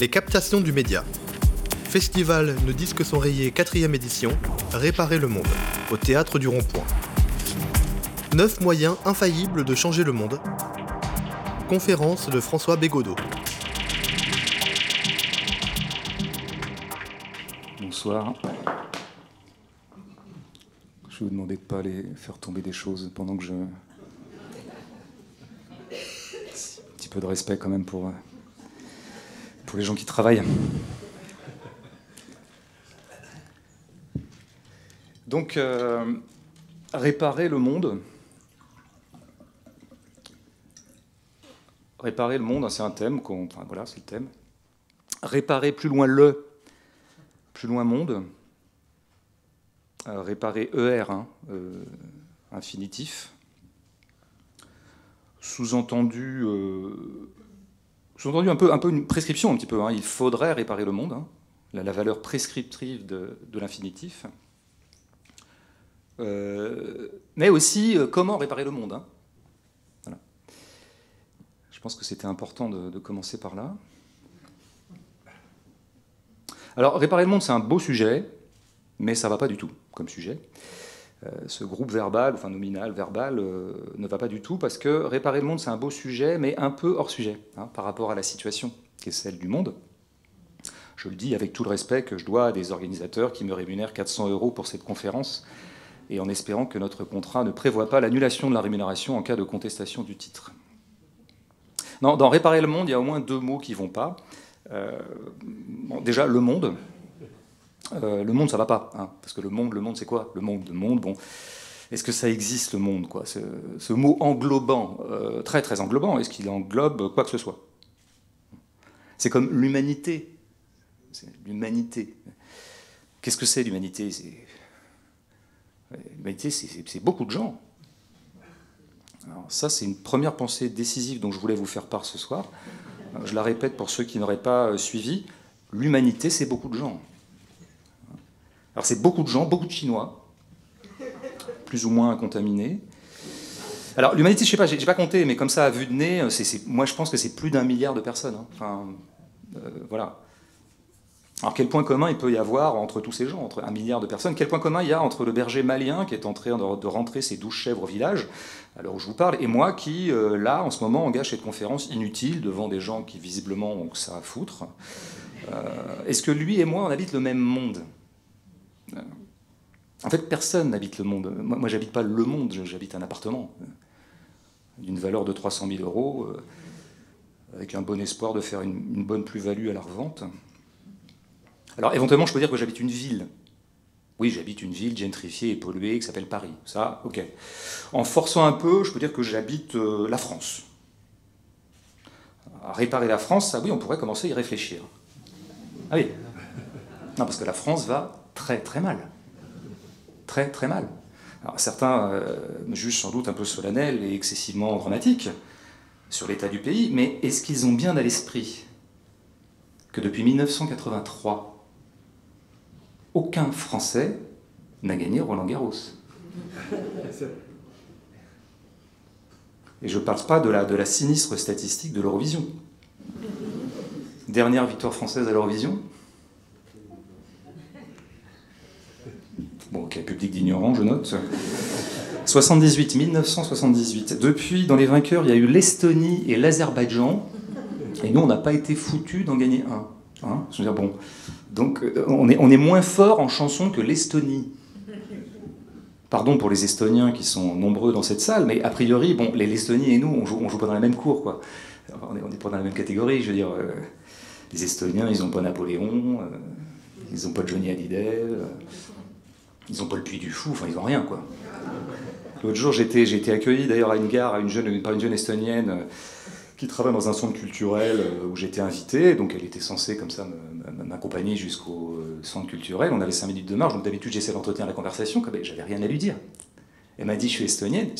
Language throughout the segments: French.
Les captations du média. Festival Ne disques sont rayés 4ème édition, Réparer le monde, au théâtre du Rond-Point. Neuf moyens infaillibles de changer le monde. Conférence de François Bégodeau. Bonsoir. Je vais vous demander de ne pas aller faire tomber des choses pendant que je. Un petit peu de respect quand même pour, pour les gens qui travaillent. Donc, euh, réparer le monde. Réparer le monde, c'est un thème, enfin voilà, c'est le thème. Réparer plus loin le, plus loin monde. Euh, réparer ER, hein, infinitif. Sous-entendu, euh, sous-entendu un peu, un peu une prescription un petit peu. Hein. il faudrait réparer le monde, hein. la, valeur prescriptive de, l'infinitif. mais aussi comment réparer le monde. Voilà. Je pense que c'était important de commencer par là. Alors, réparer le monde, c'est un beau sujet, mais ça ne va pas du tout comme sujet. Euh, ce groupe verbal, enfin nominal, verbal, euh, ne va pas du tout parce que réparer le monde, c'est un beau sujet, mais un peu hors sujet hein, par rapport à la situation qui est celle du monde. Je le dis avec tout le respect que je dois à des organisateurs qui me rémunèrent 400 euros pour cette conférence et en espérant que notre contrat ne prévoit pas l'annulation de la rémunération en cas de contestation du titre. Dans réparer le monde, il y a au moins deux mots qui vont pas. Euh, déjà, le monde. Euh, le monde, ça va pas, hein, parce que le monde, le monde, c'est quoi? Le monde, le monde, bon. Est-ce que ça existe le monde, quoi? Ce, mot englobant, euh, très très englobant, est-ce qu'il englobe quoi que ce soit? C'est comme l'humanité. L'humanité. Qu'est-ce que c'est l'humanité? L'humanité, c'est beaucoup de gens. Alors ça, c'est une première pensée décisive dont je voulais vous faire part ce soir. Je la répète pour ceux qui n'auraient pas suivi. L'humanité, c'est beaucoup de gens. Alors c'est beaucoup de gens, beaucoup de Chinois, plus ou moins contaminés. Alors l'humanité, je sais pas, j'ai pas compté, mais comme ça à vue de nez, moi je pense que c'est plus d'un milliard de personnes. Hein. Enfin, euh, voilà. Alors quel point commun il peut y avoir entre tous ces gens, entre un milliard de personnes? Quel point commun il y a entre le berger malien qui est en train de rentrer ses douze chèvres au village, à l'heure où je vous parle, et moi qui, euh, là, en ce moment, engage cette conférence inutile devant des gens qui visiblement ont que ça à foutre? Euh, Est-ce que lui et moi, on habite le même monde? En fait, personne n'habite le monde. Moi, moi j'habite pas le monde, j'habite un appartement d'une valeur de 300 000 euros, euh, avec un bon espoir de faire une, bonne plus-value à la revente. Alors, éventuellement, je peux dire que j'habite une ville. Oui, j'habite une ville gentrifiée et polluée qui s'appelle Paris. Ça, ok. En forçant un peu, je peux dire que j'habite euh, la France. Réparer la France, ça, oui, on pourrait commencer à y réfléchir. Ah oui. Non, parce que la France va très très mal. Très très mal. Alors, certains euh, jugent sans doute un peu solennel et excessivement dramatique sur l'état du pays, mais est-ce qu'ils ont bien à l'esprit que depuis 1983, aucun Français n'a gagné Roland Garros? Et je ne parle pas de la, de la sinistre statistique de l'Eurovision. Dernière victoire française à l'Eurovision, Bon, ok, public d'ignorants, je note. 78, 1978. Depuis, dans les vainqueurs, il y a eu l'Estonie et l'Azerbaïdjan. Et nous, on n'a pas été foutus d'en gagner un. Hein je veux dire, bon. Donc, euh, on est, est moins fort en chanson que l'Estonie. Pardon pour les Estoniens qui sont nombreux dans cette salle, mais a priori, bon, les l'Estonie et nous, on joue, joue pas dans la même cour, quoi. on n'est pas dans la même catégorie, je veux dire. Euh, les Estoniens, ils n'ont pas Napoléon, euh, ils n'ont pas Johnny Hallyday. Ils n'ont pas le puits du fou, enfin ils n'ont rien quoi. L'autre jour, j'étais, j'ai été accueilli d'ailleurs à une gare par une jeune estonienne euh, qui travaille dans un centre culturel euh, où j'étais invité. Donc elle était censée comme ça m'accompagner jusqu'au euh, centre culturel. On avait cinq minutes de marge, donc d'habitude j'essaie d'entretenir la conversation. J'avais rien à lui dire. Elle m'a dit je suis estonienne.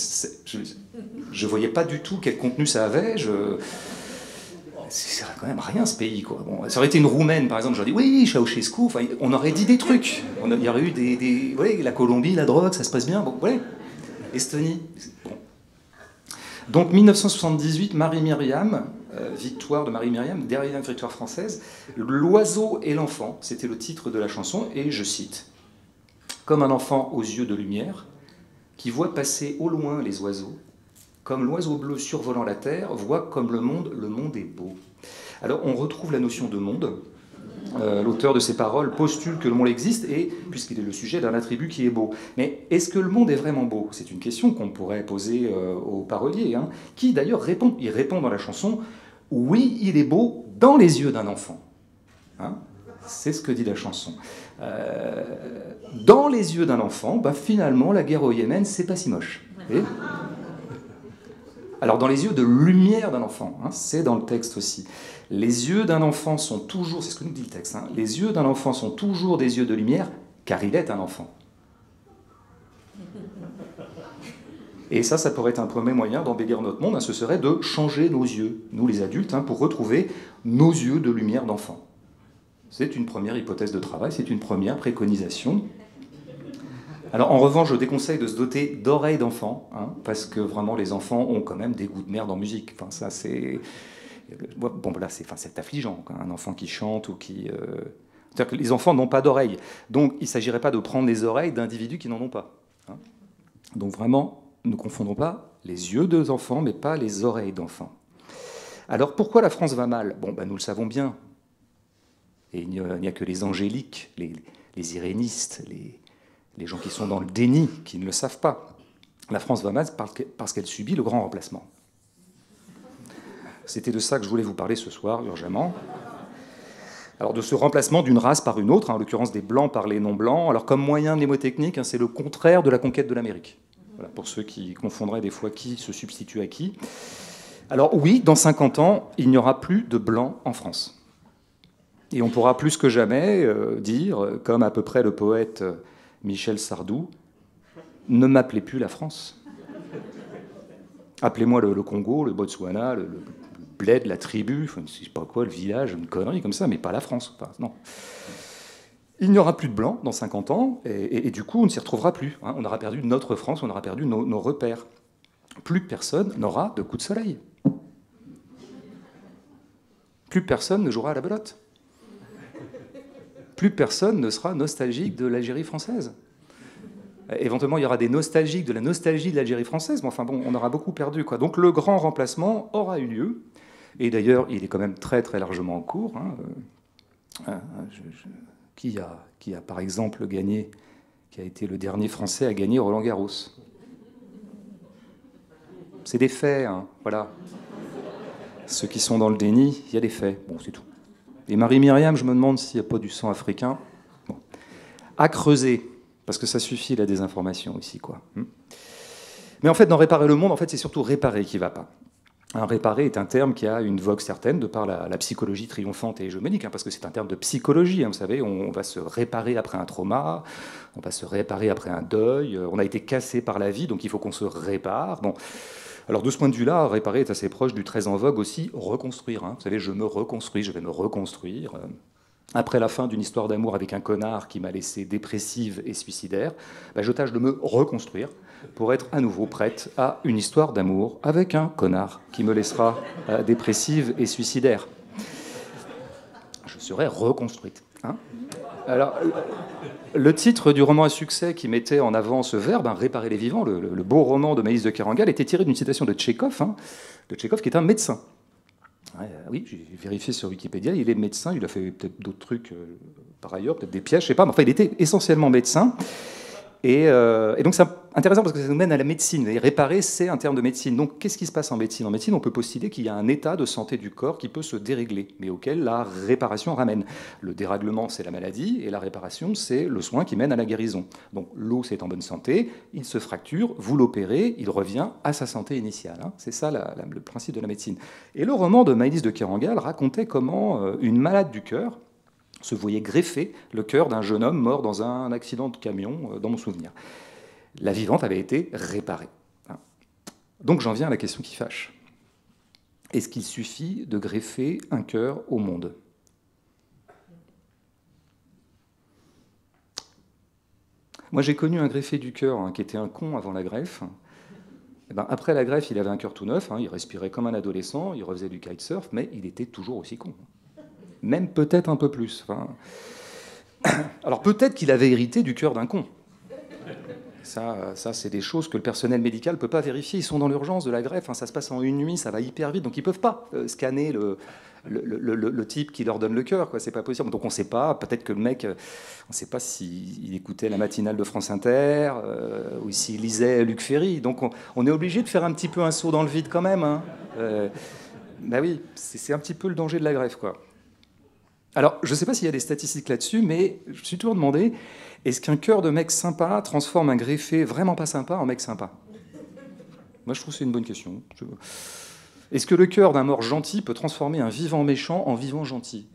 Je ne voyais pas du tout quel contenu ça avait. C'est quand même rien ce pays. Quoi. Ça aurait été une roumaine, par exemple, j'aurais dit oui, Ceausescu, enfin, on aurait dit des trucs. Il y aurait eu des. des la Colombie, la drogue, ça se passe bien. Bon. Estonie. Bon. Donc 1978, Marie-Myriam, euh, Victoire de Marie-Myriam, dernière victoire française. L'oiseau et l'enfant, c'était le titre de la chanson, et je cite Comme un enfant aux yeux de lumière, qui voit passer au loin les oiseaux, comme l'oiseau bleu survolant la terre, voit comme le monde, le monde est beau. Alors on retrouve la notion de monde. Euh, l'auteur de ces paroles postule que le monde existe et puisqu'il est le sujet d'un attribut qui est beau. Mais est-ce que le monde est vraiment beau? C'est une question qu'on pourrait poser euh, au parolier, hein, qui d'ailleurs répond. Il répond dans la chanson oui, il est beau dans les yeux d'un enfant. Hein c'est ce que dit la chanson. Euh, dans les yeux d'un enfant, bah, finalement, la guerre au Yémen, c'est pas si moche. Alors, dans les yeux de lumière d'un enfant, hein, c'est dans le texte aussi. Les yeux d'un enfant sont toujours, c'est ce que nous dit le texte, hein, les yeux d'un enfant sont toujours des yeux de lumière, car il est un enfant. Et ça, ça pourrait être un premier moyen d'embellir notre monde, hein, ce serait de changer nos yeux, nous les adultes, pour retrouver nos yeux de lumière d'enfant. C'est une première hypothèse de travail, c'est une première préconisation. Alors en revanche, je déconseille de se doter d'oreilles d'enfants, hein, parce que vraiment les enfants ont quand même des goûts de merde en musique. Enfin, ça c'est bon là c'est affligeant, un enfant qui chante ou qui euh, c'est-à-dire que les enfants n'ont pas d'oreilles, donc il ne s'agirait pas de prendre les oreilles d'individus qui n'en ont pas. Donc vraiment, ne confondons pas les yeux des enfants, mais pas les oreilles d'enfants. Alors pourquoi la France va mal? Bon, ben, nous le savons bien. Et il n'y a, que les angéliques, les, irénistes, les, les, gens qui sont dans le déni, qui ne le savent pas. La France va mal parce qu'elle subit le grand remplacement. C'était de ça que je voulais vous parler ce soir, urgemment. Alors de ce remplacement d'une race par une autre, hein, en l'occurrence des blancs par les non-blancs. Alors comme moyen mnémotechnique, hein, c'est le contraire de la conquête de l'Amérique pour ceux qui confondraient des fois qui se substitue à qui. Alors oui, dans 50 ans, il n'y aura plus de blancs en France. Et on pourra plus que jamais euh, dire, comme à peu près le poète euh, Michel Sardou, ne m'appelez plus la France. Appelez-moi le, Congo, le Botswana, le, bled, la tribu, je ne sais pas quoi, le village, une connerie comme ça, mais pas la France. non. Il n'y aura plus de blancs dans 50 ans, et, du coup, on ne s'y retrouvera plus. Hein. On aura perdu notre France, on aura perdu nos, repères. Plus personne n'aura de coup de soleil. Plus personne ne jouera à la belote. Plus personne ne sera nostalgique de l'Algérie française. Éventuellement, il y aura des nostalgiques de la nostalgie de l'Algérie française, mais enfin bon, on aura beaucoup perdu. Quoi. Donc le grand remplacement aura eu lieu, et d'ailleurs, il est quand même très très largement en cours. Hein. Euh, qui a, qui a par exemple gagné, qui a été le dernier Français à gagner Roland Garros? C'est des faits, hein, voilà. Ceux qui sont dans le déni, il y a des faits. Bon, c'est tout. Et Marie-Myriam, je me demande s'il n'y a pas du sang africain. À creuser, parce que ça suffit la désinformation ici, quoi. Hmm. Mais en fait, dans réparer le monde, en fait, c'est surtout réparer qui ne va pas. Un réparer est un terme qui a une vogue certaine de par la, psychologie triomphante et hégémonique, hein, parce que c'est un terme de psychologie. Hein, vous savez, on, va se réparer après un trauma, on va se réparer après un deuil. Euh, on a été cassé par la vie, donc il faut qu'on se répare. Bon. Alors de ce point de vue-là, réparer est assez proche du très en vogue aussi reconstruire. Hein. Vous savez, je me reconstruis, je vais me reconstruire. Euh, après la fin d'une histoire d'amour avec un connard qui m'a laissé dépressive et suicidaire, bah, je tâche de me reconstruire pour être à nouveau prête à une histoire d'amour avec un connard qui me laissera euh, dépressive et suicidaire. Je serai reconstruite. Hein. Alors, le titre du roman à succès qui mettait en avant ce verbe, hein, réparer les vivants, le, beau roman de Maïs de Kerangal, était tiré d'une citation de Tchékov, hein, de Tchékov qui est un médecin. oui, j'ai vérifié sur Wikipédia, il est médecin, il a fait peut-être d'autres trucs euh, par ailleurs, peut-être des pièges, je sais pas, mais enfin il était essentiellement médecin. Euh, et, donc c'est intéressant parce que ça nous mène à la médecine. Et réparer, c'est un terme de médecine. Donc qu'est-ce qui se passe en médecine? En médecine, on peut postuler qu'il y a un état de santé du corps qui peut se dérégler, mais auquel la réparation ramène. Le dérèglement, c'est la maladie, et la réparation, c'est le soin qui mène à la guérison. Donc l'os est en bonne santé, il se fracture, vous l'opérez, il revient à sa santé initiale. Hein. C'est ça le principe de la médecine. Et le roman de Maïlis de Kerangal racontait comment euh, une malade du cœur, se voyait greffer le cœur d'un jeune homme mort dans un accident de camion, euh, dans mon souvenir. La vivante avait été réparée. Hein. Donc j'en viens à la question qui fâche. Est-ce qu'il suffit de greffer un cœur au monde? Moi j'ai connu un greffé du cœur hein, qui était un con avant la greffe. Eh ben, après la greffe, il avait un cœur tout neuf, hein, il respirait comme un adolescent, il refaisait du kitesurf, mais il était toujours aussi con. Même peut-être un peu plus. Alors peut-être qu'il avait hérité du cœur d'un con. Ça, ça c'est des choses que le personnel médical ne peut pas vérifier. Ils sont dans l'urgence de la greffe, hein, ça se passe en une nuit, ça va hyper vite, donc ils ne peuvent pas euh, scanner le, le, type qui leur donne le cœur, quoi. C'est pas possible. Donc on ne sait pas. Peut-être que le mec, euh, on ne sait pas s'il écoutait la matinale de France Inter euh, ou s'il lisait Luc Ferry. Donc on, est obligé de faire un petit peu un saut dans le vide quand même. Hein. Euh, bah oui, c'est un petit peu le danger de la quoi. Alors, je ne sais pas s'il y a des statistiques là-dessus, mais je me suis toujours demandé est-ce qu'un cœur de mec sympa transforme un greffé vraiment pas sympa en mec sympa? Moi, je trouve c'est une bonne question. Est-ce que le cœur d'un mort gentil peut transformer un vivant méchant en vivant gentil?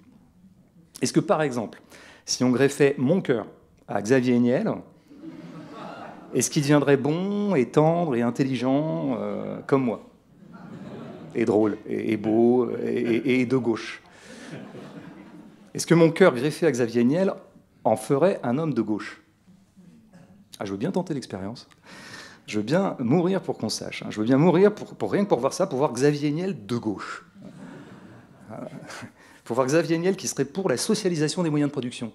Est-ce que, par exemple, si on greffait mon cœur à Xavier Niel, est-ce qu'il deviendrait bon et tendre et intelligent euh, comme moi? Et drôle, et, beau, et, de gauche. Est-ce que mon cœur greffé à Xavier Niel en ferait un homme de gauche ah, Je veux bien tenter l'expérience. Je veux bien mourir pour qu'on sache. Hein. Je veux bien mourir pour, rien que pour voir ça, pour voir Xavier Niel de gauche. Pour voir Xavier Niel qui serait pour la socialisation des moyens de production.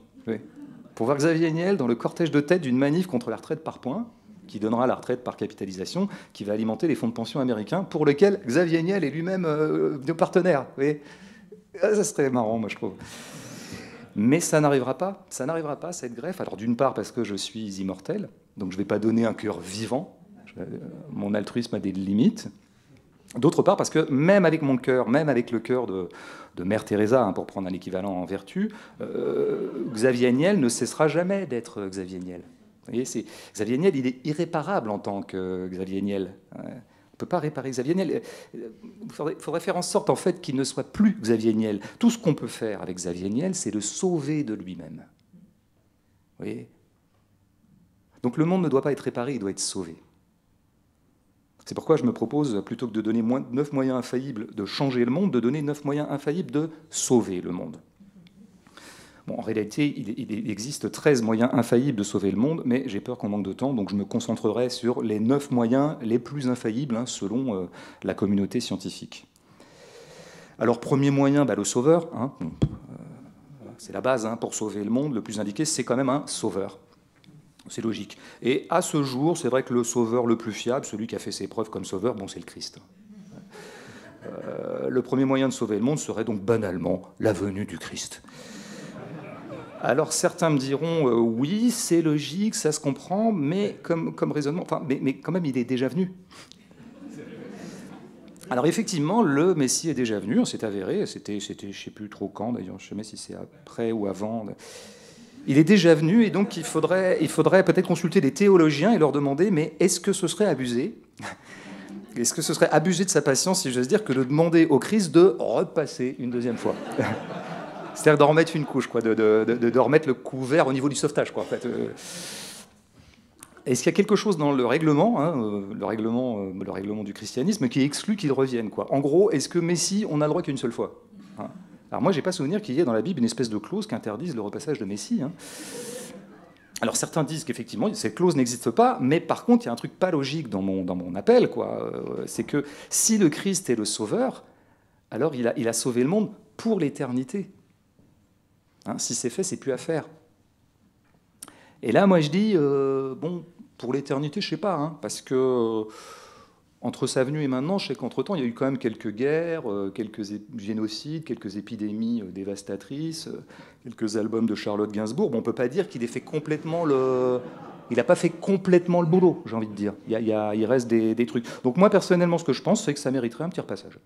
Pour voir Xavier Niel dans le cortège de tête d'une manif contre la retraite par points, qui donnera la retraite par capitalisation, qui va alimenter les fonds de pension américains, pour lequel Xavier Niel est lui-même euh, partenaire. Ah, ça serait marrant, moi, je trouve. Mais ça n'arrivera pas. Ça n'arrivera pas, cette greffe. Alors, d'une part, parce que je suis immortel, donc je ne vais pas donner un cœur vivant euh, mon altruisme a des limites. D'autre part, parce que même avec mon cœur, même avec le cœur de, Mère Teresa, hein, pour prendre un équivalent en vertu, euh, Xavier Niel ne cessera jamais d'être Xavier Niel. Vous voyez, Xavier Niel, il est irréparable en tant que Xavier Niel. Peut pas réparer Xavier Niel. Il faudrait, faire en sorte qu'il ne soit plus Xavier Niel. Tout ce qu'on peut faire avec Xavier Niel, c'est le sauver de lui-même. Vous voyez? Donc le monde ne doit pas être réparé, il doit être sauvé. C'est pourquoi je me propose, plutôt que de donner neuf moyens infaillibles de changer le monde, de donner neuf moyens infaillibles de sauver le monde. En réalité, il, existe 13 moyens infaillibles de sauver le monde, mais j'ai peur qu'on manque de temps, donc je me concentrerai sur les neuf moyens les plus infaillibles hein, selon euh, la communauté scientifique. Alors, premier moyen, bah, le sauveur. Hein. Euh, c'est la base hein, pour sauver le monde. Le plus indiqué, c'est quand même un sauveur. C'est logique. Et à ce jour, c'est vrai que le sauveur le plus fiable, celui qui a fait ses preuves comme sauveur, c'est le Christ. Euh, le premier moyen de sauver le monde serait donc banalement la venue du Christ. Alors certains me diront euh, oui, c'est logique, ça se comprend, mais comme, raisonnement, enfin, mais, quand même, il est déjà venu. Alors effectivement, le Messie est déjà venu, c'est avéré, c'était, c'était, je sais plus trop quand d'ailleurs, je sais pas si c'est après ou avant. Il est déjà venu et donc il faudrait, il faudrait peut-être consulter des théologiens et leur demander mais est-ce que ce serait abusé? Est-ce que ce serait abusé de sa patience, si j'ose dire, que de demander au Christ de repasser une deuxième fois? C'est-à-dire d'en remettre une couche, quoi, de, de, remettre le couvert au niveau du sauvetage. Quoi, en fait. Euh. Est-ce qu'il y a quelque chose dans le règlement, hein, euh, le, règlement euh, le règlement du christianisme, qui exclut qu'il revienne quoi? En gros, est-ce que Messie, on a le droit qu'une seule fois hein? Alors moi, j'ai pas souvenir qu'il y ait dans la Bible une espèce de clause qui interdise le repassage de Messie. Hein. Alors certains disent qu'effectivement, cette clause n'existe pas, mais par contre, il y a un truc pas logique dans mon, dans mon appel, quoi. C'est que si le Christ est le sauveur, alors il a, il a sauvé le monde pour l'éternité. Hein, si c'est fait, c'est plus à faire. Et là, moi, je dis, euh, bon, pour l'éternité, je sais pas, hein, parce que entre sa venue et maintenant, je sais qu'entre-temps, il y a eu quand même quelques guerres, euh, quelques génocides, quelques épidémies euh, dévastatrices, euh, quelques albums de Charlotte Gainsbourg. Bon, on peut pas dire qu'il ait fait complètement le... Il n'a pas fait complètement le boulot, j'ai envie de dire. Il, y a, il, reste des, des, trucs. Donc moi, personnellement, ce que je pense, c'est que ça mériterait un petit repassage.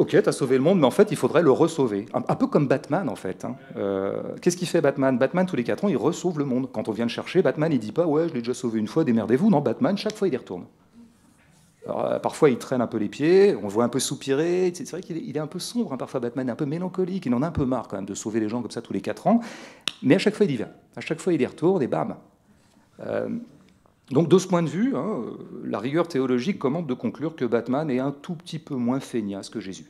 Ok, tu as sauvé le monde, mais en fait, il faudrait le resauver. Un, peu comme Batman, en fait. Hein. Euh, qu'est-ce qu'il fait, Batman? Batman, tous les 4 ans, il resauve le monde. Quand on vient le chercher, Batman, il dit pas Ouais, je l'ai déjà sauvé une fois, démerdez-vous. Non, Batman, chaque fois, il y retourne. Euh, parfois, il traîne un peu les pieds, on voit un peu soupirer. C'est vrai qu'il est, un peu sombre, hein, parfois, Batman, est un peu mélancolique. Il en a un peu marre, quand même, de sauver les gens comme ça tous les 4 ans. Mais à chaque fois, il y vient. À chaque fois, il y retourne et bam. Euh, donc de ce point de vue, hein, la rigueur théologique commande de conclure que Batman est un tout petit peu moins feignasse que Jésus.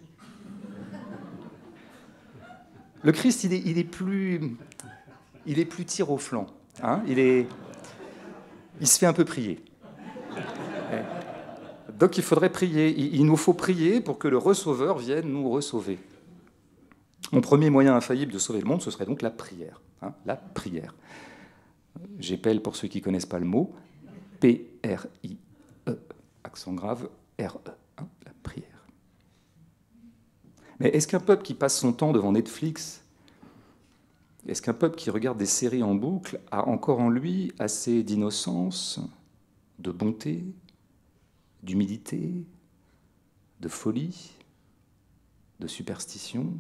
Le Christ, il est, plus, il est plus tir au flanc. Hein. il, se fait un peu prier. Donc il faudrait prier. Il nous faut prier pour que le receveur vienne nous ressauver. Mon premier moyen infaillible de sauver le monde, ce serait donc la prière. Hein, la prière. J'épelle pour ceux qui connaissent pas le mot. P-R-I-E. Accent grave, R-E. Hein, la prière. Mais est-ce qu'un peuple qui passe son temps devant Netflix, est-ce qu'un peuple qui regarde des séries en boucle a encore en lui assez d'innocence, de bonté, d'humilité, de folie, de superstition,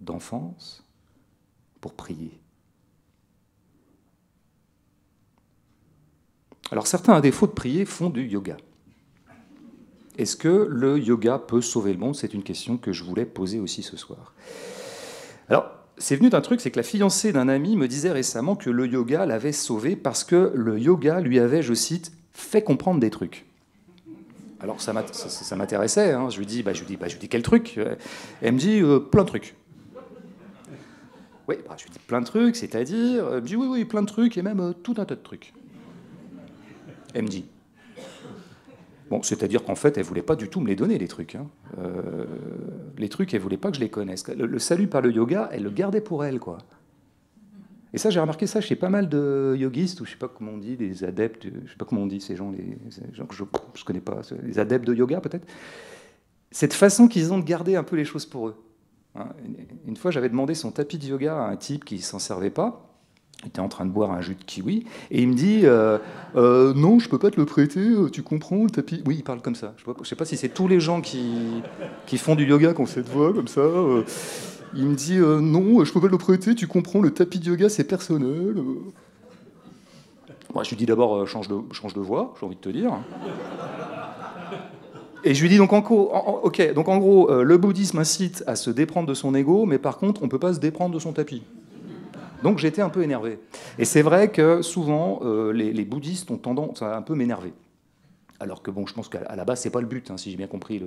d'enfance pour prier? Alors certains, à défaut de prier, font du yoga. Est-ce que le yoga peut sauver le monde? C'est une question que je voulais poser aussi ce soir. Alors, c'est venu d'un truc, c'est que la fiancée d'un ami me disait récemment que le yoga l'avait sauvé parce que le yoga lui avait, je cite, fait comprendre des trucs. Alors ça m'intéressait, hein. je lui dis, bah, je lui dis, bah, je lui dis quel truc? Elle me dit euh, plein de trucs. Oui, bah, je lui dis plein de trucs, c'est-à-dire, elle me dit oui, oui, plein de trucs et même euh, tout un tas de trucs. Elle me dit, Bon, c'est-à-dire qu'en fait, elle voulait pas du tout me les donner, les trucs. Hein. Euh, les trucs, elle voulait pas que je les connaisse. Le, salut par le yoga, elle le gardait pour elle, quoi. Et ça, j'ai remarqué ça chez pas mal de yogistes, ou je sais pas comment on dit, des adeptes, je sais pas comment on dit ces gens, les, gens que je, je connais pas, les adeptes de yoga peut-être. Cette façon qu'ils ont de garder un peu les choses pour eux. Hein. Une fois, j'avais demandé son tapis de yoga à un type qui s'en servait pas. Il était en train de boire un jus de kiwi et il me dit euh, euh, non, je peux pas te le prêter. Euh, tu comprends le tapis Oui, il parle comme ça. Je ne sais pas si c'est tous les gens qui, qui font du yoga qui ont cette voix comme ça. il me dit non, je peux pas te le prêter. Tu comprends le tapis de yoga, c'est personnel. Moi, je lui dis d'abord change de change de voix. J'ai envie de te dire. Et je lui dis donc en, ok, donc en gros, le bouddhisme incite à se déprendre de son ego, mais par contre, on peut pas se déprendre de son tapis. Donc j'étais un peu énervé. Et c'est vrai que souvent, euh, les, bouddhistes ont tendance à un peu m'énerver. Alors que bon, je pense qu'à la base, c'est pas le but, hein, si j'ai bien compris.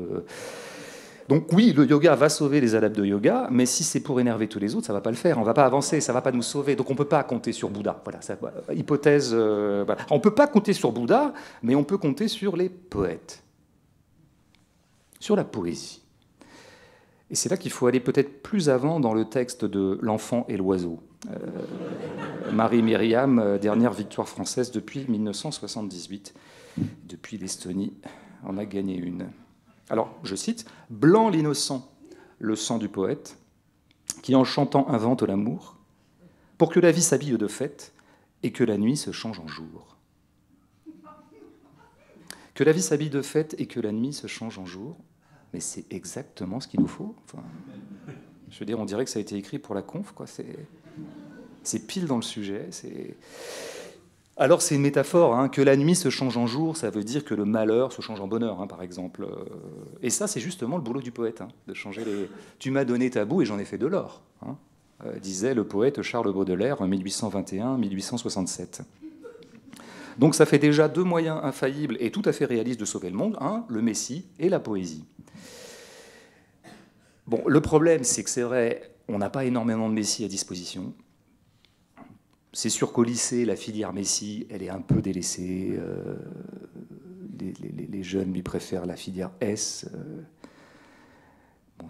Donc oui, le yoga va sauver les adeptes de yoga, mais si c'est pour énerver tous les autres, ça va pas le faire. On va pas avancer, ça va pas nous sauver. Donc on peut pas compter sur Bouddha. Voilà, ça, hypothèse. Euh, On peut pas compter sur Bouddha, mais on peut compter sur les poètes, sur la poésie. Et c'est là qu'il faut aller peut-être plus avant dans le texte de L'enfant et l'oiseau. Euh, Marie Myriam, euh, dernière victoire française depuis 1978. Depuis l'Estonie, on a gagné une. Alors, je cite Blanc l'innocent, le sang du poète, qui en chantant invente l'amour, pour que la vie s'habille de fête et que la nuit se change en jour. Que la vie s'habille de fête et que la nuit se change en jour, mais c'est exactement ce qu'il nous faut. Je veux dire, on dirait que ça a été écrit pour la conf, quoi. C'est c'est pile dans le sujet. Alors c'est une métaphore, hein, que la nuit se change en jour, ça veut dire que le malheur se change en bonheur, hein, par exemple. Euh, et ça, c'est justement le boulot du poète, hein, de changer les... Tu m'as donné ta boue et j'en ai fait de l'or, euh, disait le poète Charles Baudelaire en 1821-1867. Donc ça fait déjà deux moyens infaillibles et tout à fait réalistes de sauver le monde, le Messie et la poésie. Bon, le problème, c'est que c'est vrai, on n'a pas énormément de Messie à disposition. C'est sûr qu'au lycée, la filière Messi, elle est un peu délaissée. Euh, les, jeunes lui préfèrent la filière S. Euh.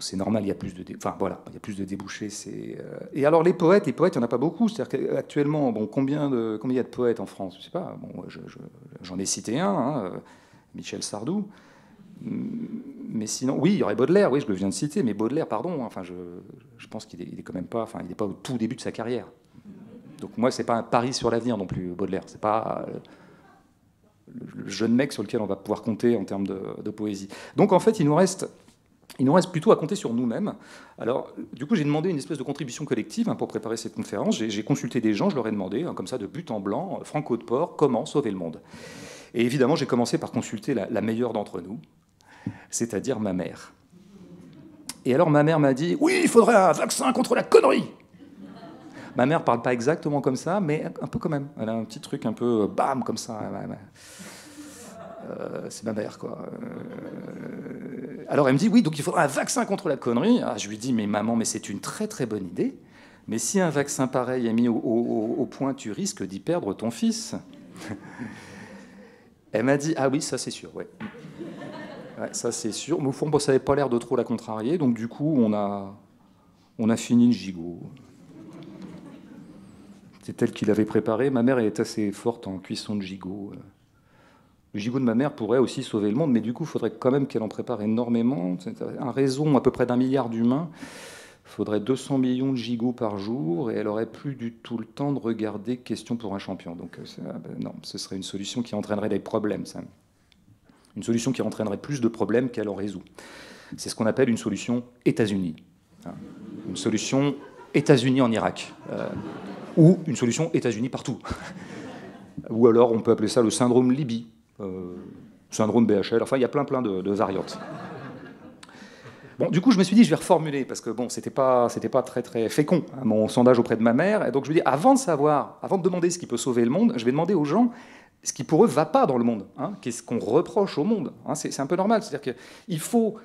c'est normal, il y a plus de, enfin voilà, il y a plus de débouchés. Euh. Et alors les poètes, les poètes, il n'y en a pas beaucoup. C'est-à-dire qu'actuellement, bon, combien de, il y a de poètes en France? Je sais pas. J'en ai cité un, hein, Michel Sardou. Mais sinon, oui, il y aurait Baudelaire, oui, je le viens de citer, mais Baudelaire, pardon, enfin, je, pense qu'il est, il est, quand même pas, enfin, il n'est pas au tout début de sa carrière. Donc moi, c'est pas un pari sur l'avenir non plus, Baudelaire. C'est pas euh, le jeune mec sur lequel on va pouvoir compter en termes de, poésie. Donc en fait, il nous reste il nous reste plutôt à compter sur nous-mêmes. Alors, du coup, j'ai demandé une espèce de contribution collective hein, pour préparer cette conférence. J'ai consulté des gens, je leur ai demandé, hein, comme ça, de but en blanc, Franco de Port, comment sauver le monde. Et évidemment, j'ai commencé par consulter la meilleure d'entre nous, c'est-à-dire ma mère. Et alors, ma mère m'a dit Oui, il faudrait un vaccin contre la connerie Ma mère parle pas exactement comme ça, mais un peu quand même. Elle a un petit truc un peu euh, bam comme ça. Euh, c'est ma mère, quoi. Euh, alors elle me dit oui, donc il faudra un vaccin contre la connerie. Ah, je lui dis mais maman, mais c'est une très très bonne idée. Mais si un vaccin pareil est mis au, point, tu risques d'y perdre ton fils. elle m'a dit ah oui, ça c'est sûr, ouais. Ça c'est sûr. Mais au fond, ça n'avait pas l'air de trop la contrarier, donc du coup, on a, on a fini le gigot. C'est elle qui l'avait préparé. Ma mère est assez forte en cuisson de gigot. Le gigot de ma mère pourrait aussi sauver le monde, mais du coup, il faudrait quand même qu'elle en prépare énormément. Un réseau à peu près d'un milliard d'humains. Il faudrait 200 millions de gigots par jour et elle aurait plus du tout le temps de regarder Question pour un champion. Donc, euh, ah ben non, ce serait une solution qui entraînerait des problèmes. Ça. Une solution qui entraînerait plus de problèmes qu'elle en résout. C'est ce qu'on appelle une solution États-Unis. Hein. Une solution États-Unis en Irak. Euh, ou une solution États-Unis partout. ou alors on peut appeler ça le syndrome Libye, euh, syndrome BHL, enfin il y a plein plein de, variantes. Bon, du coup, je me suis dit, je vais reformuler, parce que bon, c'était pas, c'était pas très très fécond, hein, mon sondage auprès de ma mère. Et donc je me dis, avant de savoir, avant de demander ce qui peut sauver le monde, je vais demander aux gens ce qui pour eux va pas dans le monde. Hein, Qu'est-ce qu'on reproche au monde hein, c'est, un peu normal. C'est-à-dire qu'il faut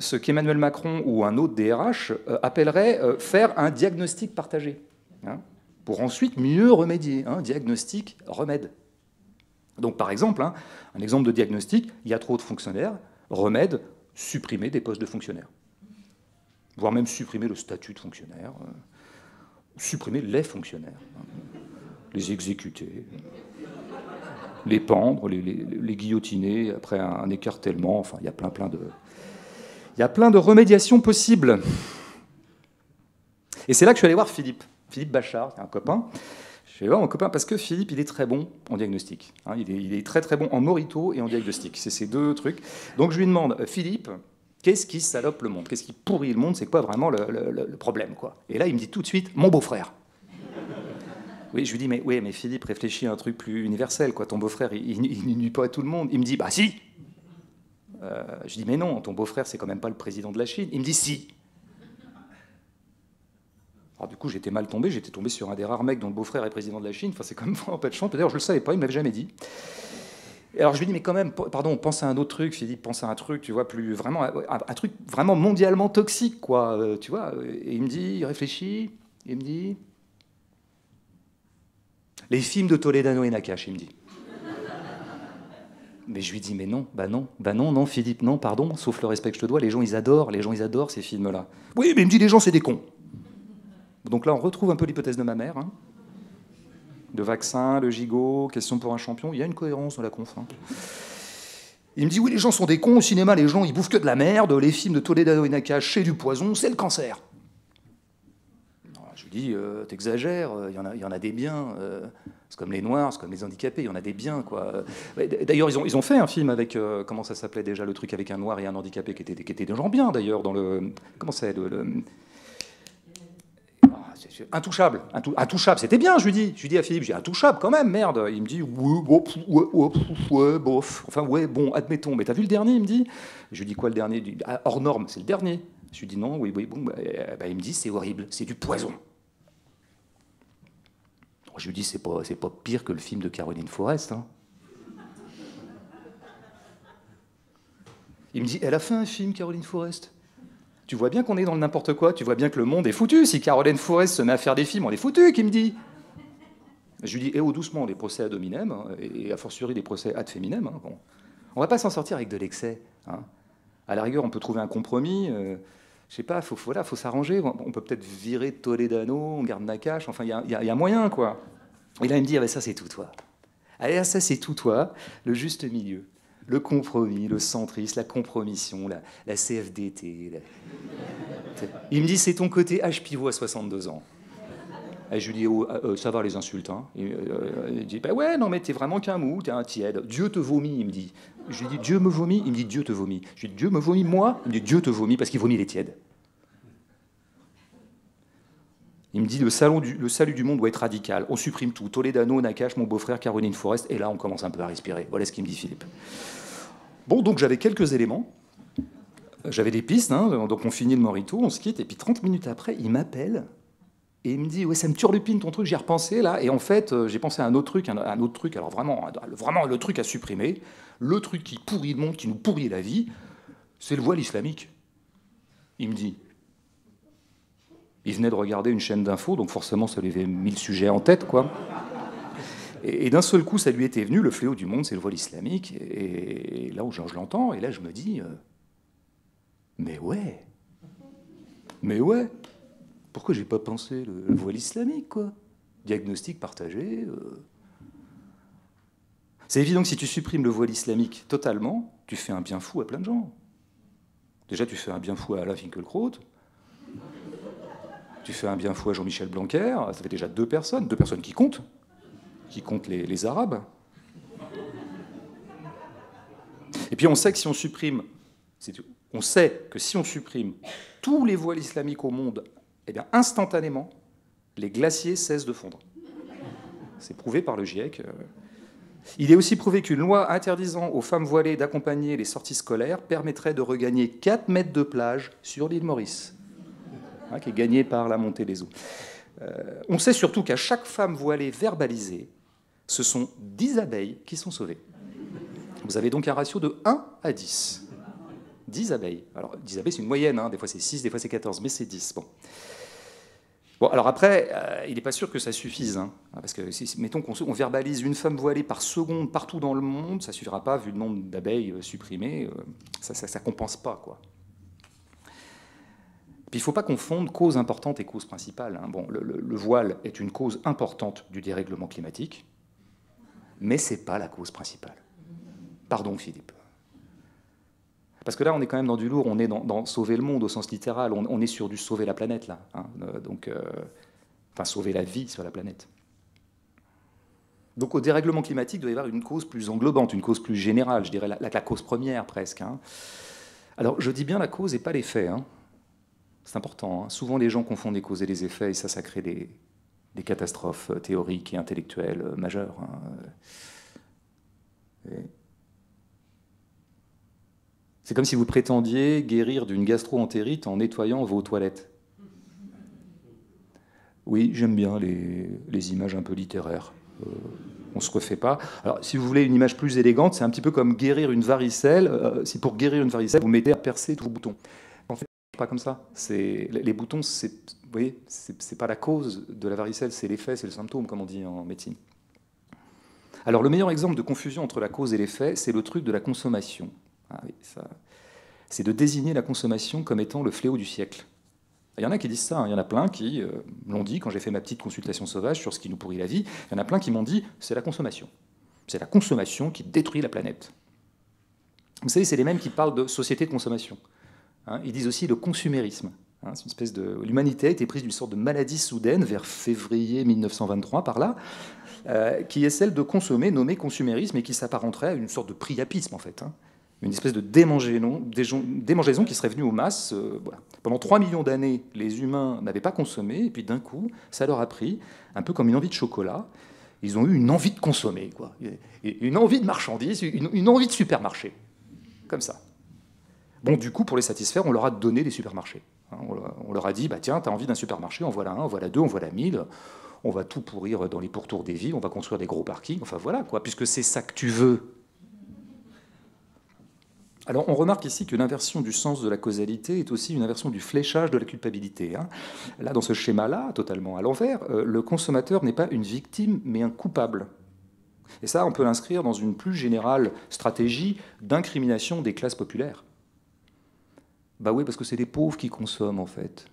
ce qu'Emmanuel Macron ou un autre DRH euh, appellerait euh, faire un diagnostic partagé pour ensuite mieux remédier. Hein, diagnostic, remède. Donc par exemple, hein, un exemple de diagnostic, il y a trop de fonctionnaires, remède, supprimer des postes de fonctionnaires. Voire même supprimer le statut de fonctionnaire, euh, supprimer les fonctionnaires, hein. les exécuter, les pendre, les, guillotiner après un, écartèlement, enfin il y a plein plein de... Il y a plein de remédiations possibles. Et c'est là que je suis allé voir Philippe. Philippe Bachard, un copain. Je vais voir mon copain parce que Philippe, il est très bon en diagnostic. Hein. il, est, très très bon en morito et en diagnostic. C'est ces deux trucs. Donc je lui demande, Philippe, qu'est-ce qui salope le monde? Qu'est-ce qui pourrit le monde? C'est quoi vraiment le, problème quoi? Et là, il me dit tout de suite, mon beau-frère. Oui, je lui dis, mais, oui, mais Philippe, réfléchis à un truc plus universel. Quoi. Ton beau-frère, il, nuit pas à tout le monde. Il me dit, bah si euh, Je dis, mais non, ton beau-frère, c'est quand même pas le président de la Chine. Il me dit, si alors du coup, j'étais mal tombé, j'étais tombé sur un des rares mecs dont le beau-frère est président de la Chine. Enfin, c'est quand même vraiment pas de chance. D'ailleurs, je le savais pas, il m'avait jamais dit. Alors je lui dis, mais quand même, pardon, pense à un autre truc. dit, pense à un truc, tu vois, plus vraiment, un, truc vraiment mondialement toxique, quoi, euh, tu vois. Et il me dit, il réfléchit, il me dit, les films de Toledano et Nakash, il me dit. Mais je lui dis, mais non, bah non, bah non, non, Philippe, non, pardon, sauf le respect que je te dois, les gens ils adorent, les gens ils adorent ces films-là. Oui, mais il me dit, les gens c'est des cons. Donc là, on retrouve un peu l'hypothèse de ma mère. Hein. De vaccin, le gigot, question pour un champion. Il y a une cohérence dans la conf. Hein. Il me dit oui, les gens sont des cons au cinéma, les gens ils bouffent que de la merde, les films de Toledano et Nakash, c'est du poison, c'est le cancer. Dis, euh, t'exagères, il y, en a, y en a des biens. Euh, c'est comme les noirs, c'est comme les handicapés, il y en a des biens. quoi. D'ailleurs, ils ont, ils ont fait un film avec, euh, comment ça s'appelait déjà, le truc avec un noir et un handicapé qui étaient, qui étaient des gens bien d'ailleurs, dans le. Comment c'est le intouchable, intouchable, c'était bien, je lui dis. Je lui dis à Philippe, j'ai intouchable quand même, merde. Il me dit, ouais, ouais, ouais, bof. Enfin, ouais, bon, admettons. Mais t'as vu le dernier Il me dit? Je lui dis quoi le dernier? Ah, Hors norme, c'est le dernier. Je lui dis non, oui, oui, bon. Bah, bah, il me dit, c'est horrible, c'est du poison. Je lui dis, c'est pas, pire que le film de Caroline Forrest. Hein. Il me dit, elle a fait un film, Caroline Forrest tu vois bien qu'on est dans le n'importe quoi, tu vois bien que le monde est foutu. Si Caroline Forrest se met à faire des films, on est foutu, qui me dit. Je lui dis, eh oh, doucement, les procès ad hominem, hein, et a fortiori les procès ad feminem. Hein. On va pas s'en sortir avec de l'excès. Hein. À la rigueur, on peut trouver un compromis. Euh, je sais pas, faut, voilà, faut s'arranger. On peut peut-être virer Toledano, on garde Nakash. Enfin, il y, a, moyen, quoi. Et là, il me dit, ah, ben, ça, c'est tout, toi. Allez, ça, c'est tout, toi. Le juste milieu le compromis, le centrisme, la compromission, la, CFDT. Il me dit c'est ton côté H pivot à 62 ans. Et je lui dis oh, euh, ça va les insultes. Hein. Euh, il, dit bah ouais non mais t'es vraiment qu'un mou, t'es un tiède. Dieu te vomit, il me dit. Je lui dis Dieu me vomit, il me dit Dieu te vomit. Je lui dis Dieu me vomit moi, il me dit Dieu te vomit parce qu'il vomit les tièdes. Il me dit le, le salut du monde doit être radical. On supprime tout. Toledano, Nakash, mon beau-frère, Caroline Forest. Et là, on commence un peu à respirer. Voilà ce qu'il me dit Philippe. Bon, donc j'avais quelques éléments. J'avais des pistes, hein, donc on finit le morito, on se quitte, et puis 30 minutes après, il m'appelle et il me dit ouais ça me turlupine ton truc, j'ai repensé là, et en fait euh, j'ai pensé à un autre truc, un, autre truc, alors vraiment, vraiment le truc à supprimer, le truc qui pourrit le monde, qui nous pourrit la vie, c'est le voile islamique. Il me dit. Il venait de regarder une chaîne d'infos, donc forcément ça lui avait mis le sujet en tête, quoi. Et, d'un seul coup, ça lui était venu, le fléau du monde, c'est le voile islamique. Et, là où je, l'entends, et là je me dis, euh, mais ouais, mais ouais, pourquoi j'ai pas pensé le, voile islamique, quoi? Diagnostic partagé. Euh. C'est évident que si tu supprimes le voile islamique totalement, tu fais un bien fou à plein de gens. Déjà, tu fais un bien fou à Alain Finkielkraut. Tu fais un bien fou à Jean-Michel Blanquer. Ça fait déjà deux personnes, deux personnes qui comptent, qui comptent les, Arabes. Et puis on sait que si on supprime, on sait que si on supprime tous les voiles islamiques au monde, eh bien instantanément, les glaciers cessent de fondre. C'est prouvé par le GIEC. Euh, il est aussi prouvé qu'une loi interdisant aux femmes voilées d'accompagner les sorties scolaires permettrait de regagner 4 mètres de plage sur l'île Maurice, hein, qui est gagnée par la montée des eaux. Euh, on sait surtout qu'à chaque femme voilée verbalisée, ce sont 10 abeilles qui sont sauvées. Vous avez donc un ratio de 1 à 10. 10 abeilles. Alors, 10 abeilles, c'est une moyenne, hein. des fois c'est 6, des fois c'est 14, mais c'est 10. Bon. Bon, alors après, euh, il n'est pas sûr que ça suffise, hein. parce que si, mettons qu'on verbalise une femme voilée par seconde partout dans le monde, ça suffira pas vu le nombre d'abeilles euh, supprimées, ça, ça, compense pas quoi. Il ne faut pas confondre cause importante et cause principale. Hein. Le, voile est une cause importante du dérèglement climatique, mais c'est pas la cause principale. Pardon Philippe. Parce que là, on est quand même dans du lourd, on est dans, sauver le monde au sens littéral, on, est sur du sauver la planète, là. Hein. Euh, donc, euh, enfin, sauver la vie sur la planète. Donc au dérèglement climatique, il doit y avoir une cause plus englobante, une cause plus générale, je dirais la, cause première presque. Hein. Alors je dis bien la cause et pas l'effet. C'est important. Souvent les gens confondent les causes et les effets et ça, ça crée des, catastrophes théoriques et intellectuelles majeures. Et c'est comme si vous prétendiez guérir d'une gastro-entérite en nettoyant vos toilettes. Oui, j'aime bien les, images un peu littéraires. Euh, on ne se refait pas. Alors, si vous voulez une image plus élégante, c'est un petit peu comme guérir une varicelle. Euh, si pour guérir une varicelle, vous mettez à percer tous vos boutons. Pas comme ça. Les boutons, c'est, vous voyez, c'est pas la cause de la varicelle, c'est l'effet, c'est le symptôme, comme on dit en médecine. Alors, le meilleur exemple de confusion entre la cause et l'effet, c'est le truc de la consommation. Ah c'est de désigner la consommation comme étant le fléau du siècle. Il y en a qui disent ça, hein. il y en a plein qui euh, l'ont dit quand j'ai fait ma petite consultation sauvage sur ce qui nous pourrit la vie. Il y en a plein qui m'ont dit c'est la consommation. C'est la consommation qui détruit la planète. Vous savez, c'est les mêmes qui parlent de société de consommation. Hein. ils disent aussi le consumérisme. Hein. une espèce de l'humanité a été prise d'une sorte de maladie soudaine vers février 1923 par là, euh, qui est celle de consommer, nommée consumérisme, et qui s'apparenterait à une sorte de priapisme en fait une espèce de démangeaison, qui serait venue aux masses. Euh, Pendant 3 millions d'années, les humains n'avaient pas consommé, et puis d'un coup, ça leur a pris, un peu comme une envie de chocolat. Ils ont eu une envie de consommer, quoi. une envie de marchandise, une, envie de supermarché, comme ça. Bon, du coup, pour les satisfaire, on leur a donné des supermarchés. Hein. on leur a dit, bah, tiens, tu as envie d'un supermarché, en voilà un, en voilà deux, en voilà mille. On va tout pourrir dans les pourtours des villes, on va construire des gros parkings. Enfin voilà, quoi, puisque c'est ça que tu veux, alors on remarque ici que l'inversion du sens de la causalité est aussi une inversion du fléchage de la culpabilité. Hein. Là, dans ce schéma-là, totalement à l'envers, euh, le consommateur n'est pas une victime, mais un coupable. Et ça, on peut l'inscrire dans une plus générale stratégie d'incrimination des classes populaires. Bah oui, parce que c'est les pauvres qui consomment en fait.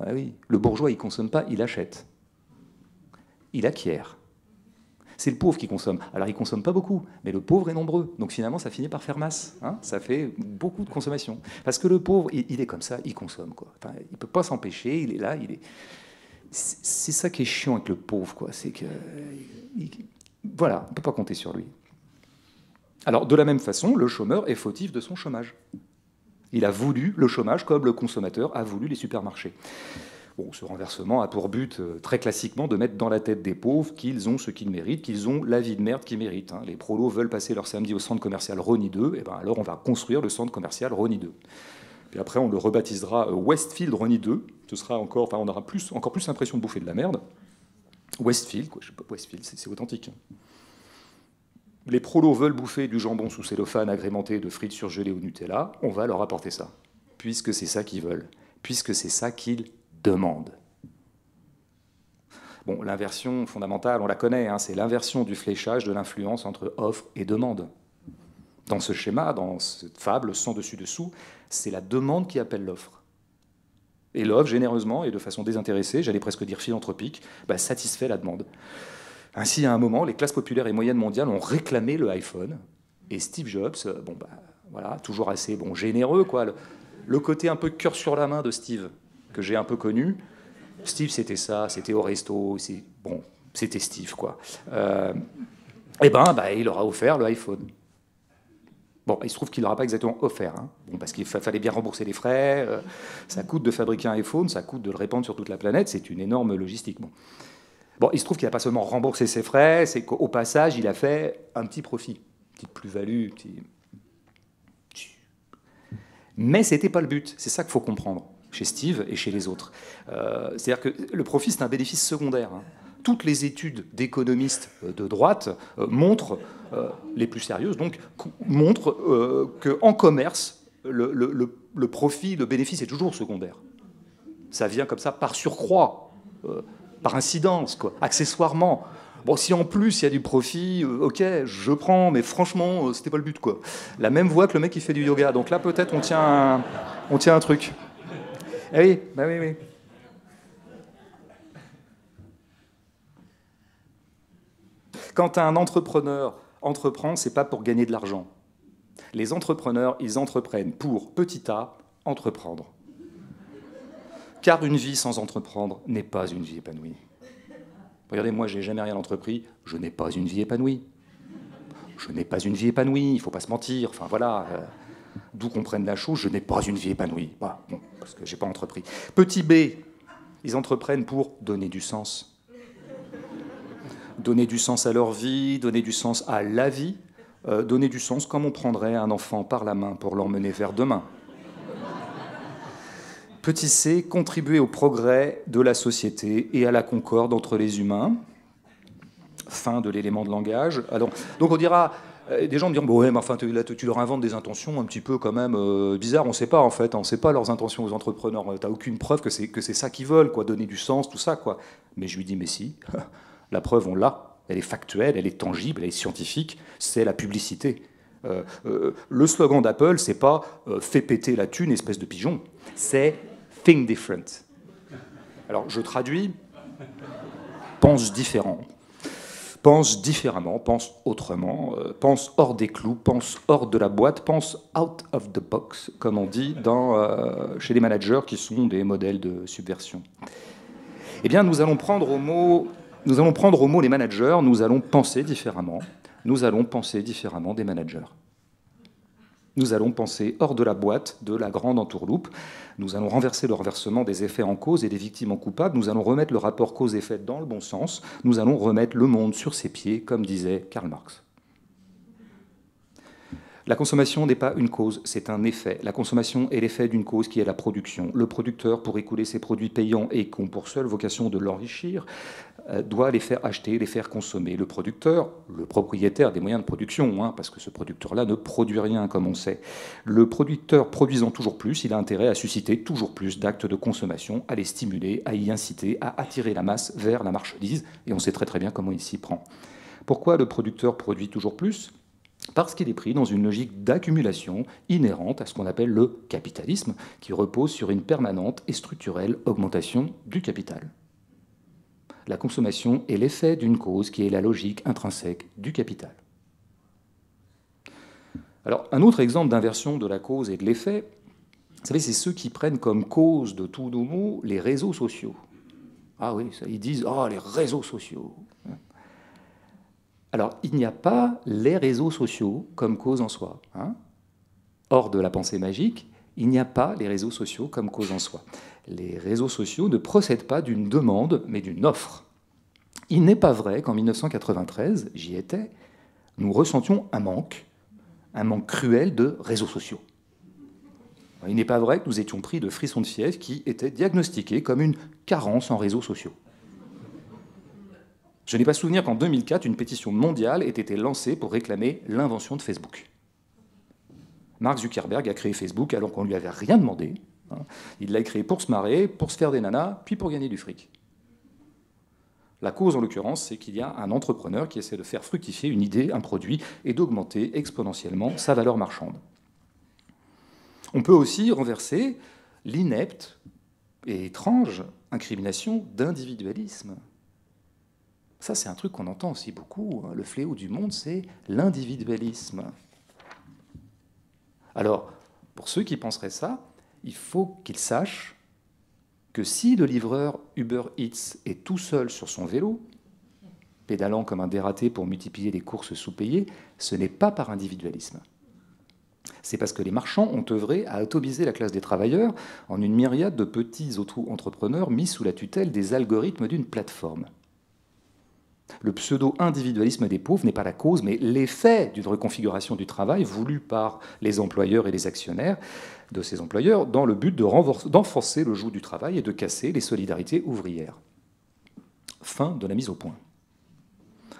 Ah oui, le bourgeois il consomme pas, il achète. Il acquiert c'est le pauvre qui consomme. Alors il consomme pas beaucoup, mais le pauvre est nombreux. Donc finalement, ça finit par faire masse. Hein. ça fait beaucoup de consommation. Parce que le pauvre, il, est comme ça, il consomme. Quoi. Enfin, il peut pas s'empêcher, il est là, il est. C'est ça qui est chiant avec le pauvre, quoi. C'est que. voilà, on peut pas compter sur lui. Alors, de la même façon, le chômeur est fautif de son chômage. Il a voulu le chômage comme le consommateur a voulu les supermarchés ce renversement a pour but, euh, très classiquement, de mettre dans la tête des pauvres qu'ils ont ce qu'ils méritent, qu'ils ont la vie de merde qu'ils méritent. Hein. Les prolos veulent passer leur samedi au centre commercial Rony 2, et ben alors on va construire le centre commercial Rony 2. Puis après, on le rebaptisera euh, Westfield Rony 2. Ce sera encore, enfin, on aura encore plus l'impression de bouffer de la merde. Westfield, quoi, Westfield, c'est authentique. Les prolos veulent bouffer du jambon sous cellophane agrémenté de frites surgelées au Nutella. On va leur apporter ça, puisque c'est ça qu'ils veulent, puisque c'est ça qu'ils demande. Bon, l'inversion fondamentale, on la connaît, hein, c'est l'inversion du fléchage de l'influence entre offre et demande. Dans ce schéma, dans cette fable sans dessus-dessous, c'est la demande qui appelle l'offre. Et l'offre, généreusement et de façon désintéressée, j'allais presque dire philanthropique, bah, satisfait la demande. Ainsi, à un moment, les classes populaires et moyennes mondiales ont réclamé le iPhone. Et Steve Jobs, euh, bon, bah, voilà, toujours assez bon, généreux, quoi. Le, côté un peu cœur sur la main de Steve, que j'ai un peu connu. Steve, c'était ça, c'était au resto, c'est bon, c'était Steve, quoi. Euh, eh ben, bah, il leur a offert le iPhone. Bon, il se trouve qu'il n'aura pas exactement offert, hein. parce qu'il fallait bien rembourser les frais. Euh, ça coûte de fabriquer un iPhone, ça coûte de le répandre sur toute la planète, c'est une énorme logistique. Bon. Bon, il se trouve qu'il n'a pas seulement remboursé ses frais, c'est qu'au passage, il a fait un petit profit, petite plus-value. Petit... Mais ce n'était pas le but, c'est ça qu'il faut comprendre chez Steve et chez les autres. Euh, c'est-à-dire que le profit, c'est un bénéfice secondaire. Hein. Toutes les études d'économistes euh, de droite euh, montrent, les plus sérieuses donc, montrent qu'en commerce, le, le, profit, le bénéfice est toujours secondaire. Ça vient comme ça par surcroît par incidence, quoi, accessoirement. Bon, si en plus il y a du profit, euh, ok, je prends, mais franchement, euh, c'était pas le but, quoi. La même voix que le mec qui fait du yoga. Donc là, peut-être on tient un, on tient un truc. Eh oui, bah oui, oui. Quand un entrepreneur entreprend, c'est pas pour gagner de l'argent. Les entrepreneurs, ils entreprennent pour petit a entreprendre car une vie sans entreprendre n'est pas une vie épanouie. Regardez, moi, je n'ai jamais rien entrepris, je n'ai pas une vie épanouie. Je n'ai pas une vie épanouie, il ne faut pas se mentir. Enfin voilà, euh, d'où qu'on prenne la chose, je n'ai pas une vie épanouie. parce que je n'ai pas entrepris. Petit B, ils entreprennent pour donner du sens. Donner du sens à leur vie, donner du sens à la vie, euh, donner du sens comme on prendrait un enfant par la main pour l'emmener vers demain. Petit c, contribuer au progrès de la société et à la concorde entre les humains. Fin de l'élément de langage. Alors, donc on dira, euh, des gens me diront, bon, ouais, mais enfin, tu, leur inventes des intentions un petit peu quand même euh, bizarres. On ne sait pas en fait, on ne sait pas leurs intentions aux entrepreneurs. Tu n'as aucune preuve que c'est que c'est ça qu'ils veulent, quoi, donner du sens, tout ça, quoi. Mais je lui dis, mais si, la preuve on l'a. Elle est factuelle, elle est tangible, elle est scientifique. C'est la publicité. Euh, le slogan d'Apple, c'est pas fais péter la thune, espèce de pigeon. C'est think different. Alors je traduis, pense différent, pense différemment, pense autrement, euh, pense hors des clous, pense hors de la boîte, pense out of the box, comme on dit euh, chez les managers qui sont des modèles de subversion. Eh bien, nous allons prendre au mot, nous allons prendre au mot les managers, nous allons penser différemment, nous allons penser différemment des managers. Nous allons penser hors de la boîte de la grande entourloupe. Nous allons renverser le renversement des effets en cause et des victimes en coupables. Nous allons remettre le rapport cause-effet dans le bon sens. Nous allons remettre le monde sur ses pieds, comme disait Karl Marx. La consommation n'est pas une cause, c'est un effet. La consommation est l'effet d'une cause qui est la production. Le producteur, pour écouler ses produits payants et qui ont pour seule vocation de l'enrichir, doit les faire acheter, les faire consommer. Le producteur, le propriétaire des moyens de production, hein, parce que ce producteur-là ne produit rien, comme on sait. Le producteur produisant toujours plus, il a intérêt à susciter toujours plus d'actes de consommation, à les stimuler, à y inciter, à attirer la masse vers la marchandise, et on sait très très bien comment il s'y prend. Pourquoi le producteur produit toujours plus? Parce qu'il est pris dans une logique d'accumulation inhérente à ce qu'on appelle le capitalisme, qui repose sur une permanente et structurelle augmentation du capital. La consommation est l'effet d'une cause qui est la logique intrinsèque du capital. Alors, un autre exemple d'inversion de la cause et de l'effet, vous savez, c'est ceux qui prennent comme cause de tous nos maux les réseaux sociaux. Ah oui, ils disent, oh, les réseaux sociaux. Alors, il n'y a pas les réseaux sociaux comme cause en soi. Hein. Hors de la pensée magique, il n'y a pas les réseaux sociaux comme cause en soi. Les réseaux sociaux ne procèdent pas d'une demande, mais d'une offre. Il n'est pas vrai qu'en 1993, j'y étais, nous ressentions un manque, un manque cruel de réseaux sociaux. Il n'est pas vrai que nous étions pris de frissons de fièvre qui étaient diagnostiqués comme une carence en réseaux sociaux. Je n'ai pas souvenir qu'en 2004, une pétition mondiale ait été lancée pour réclamer l'invention de Facebook. Mark Zuckerberg a créé Facebook alors qu'on ne lui avait rien demandé. Hein. Il l'a créé pour se marrer, pour se faire des nanas, puis pour gagner du fric. La cause, en l'occurrence, c'est qu'il y a un entrepreneur qui essaie de faire fructifier une idée, un produit, et d'augmenter exponentiellement sa valeur marchande. On peut aussi renverser l'inepte et étrange incrimination d'individualisme. Ça, c'est un truc qu'on entend aussi beaucoup. Hein. Le fléau du monde, c'est l'individualisme. Alors, pour ceux qui penseraient ça, il faut qu'ils sachent que si le livreur Uber Eats est tout seul sur son vélo, pédalant comme un dératé pour multiplier les courses sous-payées, ce n'est pas par individualisme. C'est parce que les marchands ont œuvré à atomiser la classe des travailleurs en une myriade de petits auto-entrepreneurs mis sous la tutelle des algorithmes d'une plateforme. Le pseudo-individualisme des pauvres n'est pas la cause, mais l'effet d'une reconfiguration du travail voulue par les employeurs et les actionnaires de ces employeurs dans le but d'enforcer le joug du travail et de casser les solidarités ouvrières. Fin de la mise au point.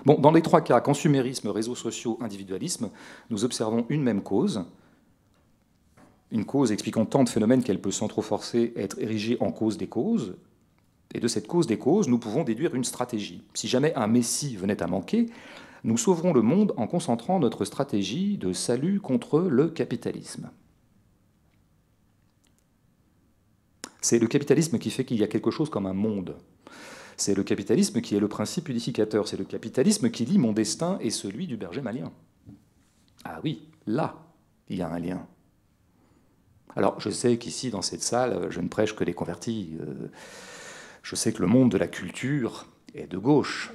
Dans les trois cas, consumérisme, réseaux sociaux, individualisme, nous observons une même cause, une cause expliquant tant de phénomènes qu'elle peut sans trop forcer être érigée en cause des causes, et de cette cause des causes, nous pouvons déduire une stratégie. Si jamais un Messie venait à manquer, nous sauverons le monde en concentrant notre stratégie de salut contre le capitalisme. C'est le capitalisme qui fait qu'il y a quelque chose comme un monde. C'est le capitalisme qui est le principe unificateur. C'est le capitalisme qui lie mon destin et celui du berger malien. Ah oui, là, il y a un lien. Alors, je sais qu'ici, dans cette salle, je ne prêche que les convertis. Euh, je sais que le monde de la culture est de gauche.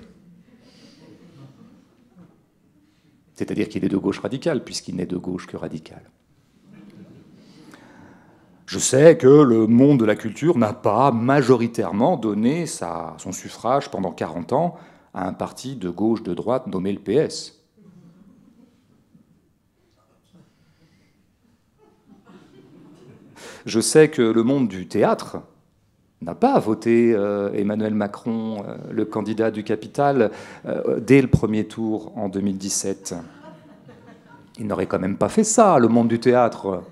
C'est-à-dire qu'il est de gauche radicale, puisqu'il n'est de gauche que radical. Je sais que le monde de la culture n'a pas majoritairement donné son suffrage pendant 40 ans à un parti de gauche de droite nommé le PS. Je sais que le monde du théâtre n'a pas voté euh, Emmanuel Macron, euh, le candidat du capital, euh, dès le premier tour en 2017. Il n'aurait quand même pas fait ça, le monde du théâtre.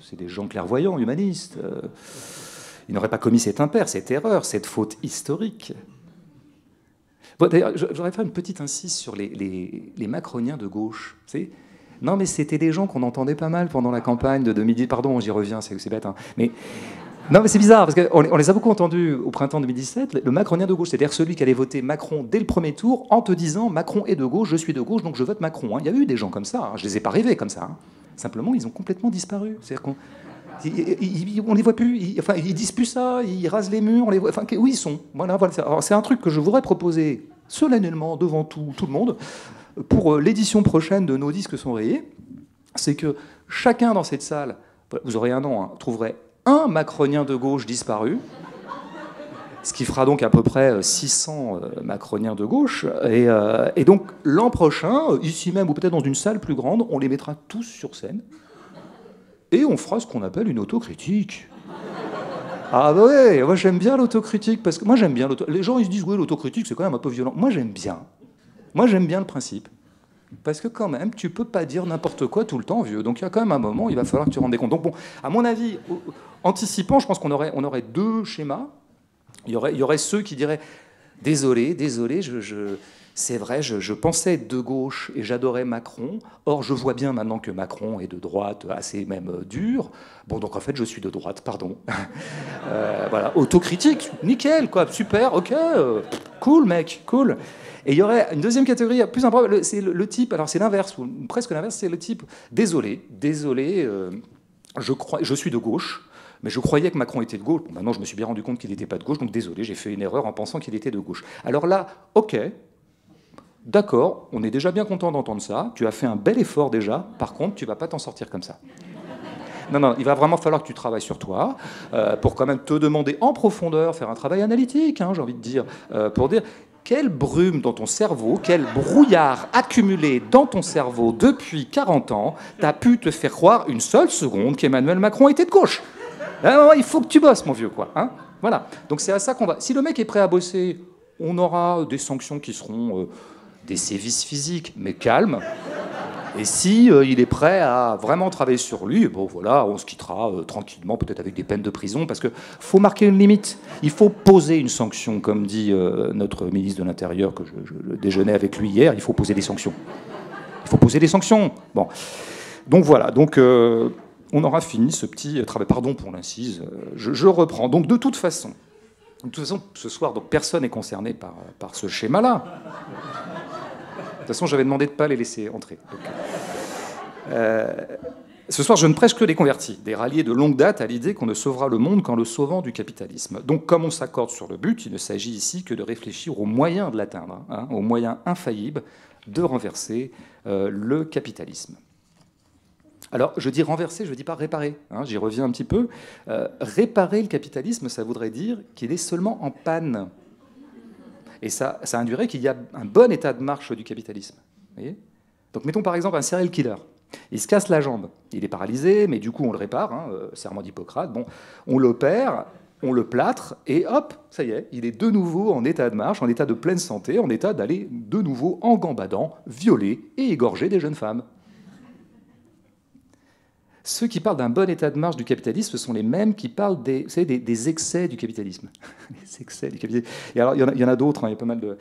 C'est des gens clairvoyants, humanistes. il n'aurait pas commis cette impair, cette erreur, cette faute historique. D'ailleurs, j'aurais fait une petite insiste sur les, les, macroniens de gauche. non, mais c'était des gens qu'on entendait pas mal pendant la campagne de 2010. Pardon, j'y reviens, c'est bête. Hein. Mais non, mais c'est bizarre, parce qu'on on les a beaucoup entendus au printemps 2017. Le macronien de gauche, c'est-à-dire celui qui allait voter Macron dès le premier tour en te disant Macron est de gauche, je suis de gauche, donc je vote Macron. Hein. Il y a eu des gens comme ça, hein. je ne les ai pas rêvés comme ça. Hein. Simplement, ils ont complètement disparu. C'est-à-dire qu'on on les voit plus, ils, enfin, ils disent plus ça, ils rasent les murs, où ils sont? C'est un truc que je voudrais proposer solennellement devant tout, le monde pour euh, l'édition prochaine de Nos disques sont rayés. C'est que chacun dans cette salle, vous aurez un nom, trouverait un macronien de gauche disparu, ce qui fera donc à peu près 600 euh, macroniens de gauche. Euh, et, donc l'an prochain, ici même ou peut-être dans une salle plus grande, on les mettra tous sur scène et on fera ce qu'on appelle une autocritique. Ah bah ouais, moi j'aime bien l'autocritique parce que moi j'aime bien Les gens ils se disent oui l'autocritique c'est quand même un peu violent. Moi j'aime bien. Moi j'aime bien le principe. Parce que quand même, tu peux pas dire n'importe quoi tout le temps, vieux. Donc il y a quand même un moment, il va falloir que tu rendes compte. Donc bon, à mon avis, anticipant, je pense qu'on aurait, on aurait deux schémas. Il y aurait, y aurait ceux qui diraient désolé, désolé, je, c'est vrai, je, pensais être de gauche et j'adorais Macron. Or, je vois bien maintenant que Macron est de droite, assez même euh, dur. Bon, donc en fait, je suis de droite, pardon. Euh, voilà, autocritique, nickel, quoi, super, ok, euh, cool, mec, cool. Et il y aurait une deuxième catégorie plus importante, c'est le, type, alors c'est l'inverse, ou presque l'inverse, c'est le type désolé, désolé, euh, je, crois, je suis de gauche, mais je croyais que Macron était de gauche. Maintenant, je me suis bien rendu compte qu'il n'était pas de gauche, donc désolé, j'ai fait une erreur en pensant qu'il était de gauche. Alors là, ok, d'accord, on est déjà bien content d'entendre ça, tu as fait un bel effort déjà, par contre, tu vas pas t'en sortir comme ça. Non, non, il va vraiment falloir que tu travailles sur toi euh, pour quand même te demander en profondeur, faire un travail analytique, hein, j'ai envie de dire, euh, pour dire quelle brume dans ton cerveau, quel brouillard accumulé dans ton cerveau depuis 40 ans t'a pu te faire croire une seule seconde qu'Emmanuel Macron était de gauche? Ah, Il faut que tu bosses, mon vieux, quoi. Hein voilà. Donc c'est à ça qu'on va. Si le mec est prêt à bosser, on aura des sanctions qui seront euh, des sévices physiques, mais calmes. Et si euh, il est prêt à vraiment travailler sur lui, bon voilà, on se quittera euh, tranquillement, peut-être avec des peines de prison, parce que faut marquer une limite. Il faut poser une sanction, comme dit euh, notre ministre de l'Intérieur que je, je, déjeunais avec lui hier. Il faut poser des sanctions. Il faut poser des sanctions. Bon, donc voilà. Donc on aura fini ce petit travail. Pardon pour l'incise. Je, je, reprends. Donc de toute façon, de toute façon, ce soir, donc personne n'est concerné par, par ce schéma-là. De toute façon, j'avais demandé de ne pas les laisser entrer. Euh, ce soir, je ne prêche que des convertis, des ralliés de longue date à l'idée qu'on ne sauvera le monde qu'en le sauvant du capitalisme. Donc, comme on s'accorde sur le but, il ne s'agit ici que de réfléchir aux moyens de l'atteindre, hein, aux moyens infaillibles de renverser euh, le capitalisme. Alors, je dis renverser, je ne dis pas réparer. Hein, J'y reviens un petit peu. Euh, réparer le capitalisme, ça voudrait dire qu'il est seulement en panne. Et ça, ça induirait qu'il y a un bon état de marche du capitalisme. Donc mettons par exemple un serial killer. Il se casse la jambe. Il est paralysé, mais du coup on le répare, hein, euh, serment d'Hippocrate. Bon, on l'opère, on le plâtre, et hop, ça y est, il est de nouveau en état de marche, en état de pleine santé, en état d'aller de nouveau en gambadant, violer et égorger des jeunes femmes. Ceux qui parlent d'un bon état de marche du capitalisme, ce sont les mêmes qui parlent des, excès du capitalisme. les excès du capitalisme. Et alors, il y en a, d'autres, hein, il y a pas mal de.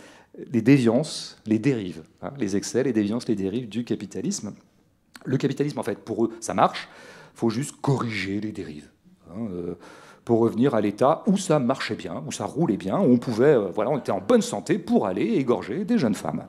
Les déviances, les dérives. Hein, les excès, les déviances, les dérives du capitalisme. Le capitalisme, en fait, pour eux, ça marche. Il faut juste corriger les dérives. Hein, euh, pour revenir à l'état où ça marchait bien, où ça roulait bien, où on pouvait, euh, voilà, on était en bonne santé pour aller égorger des jeunes femmes.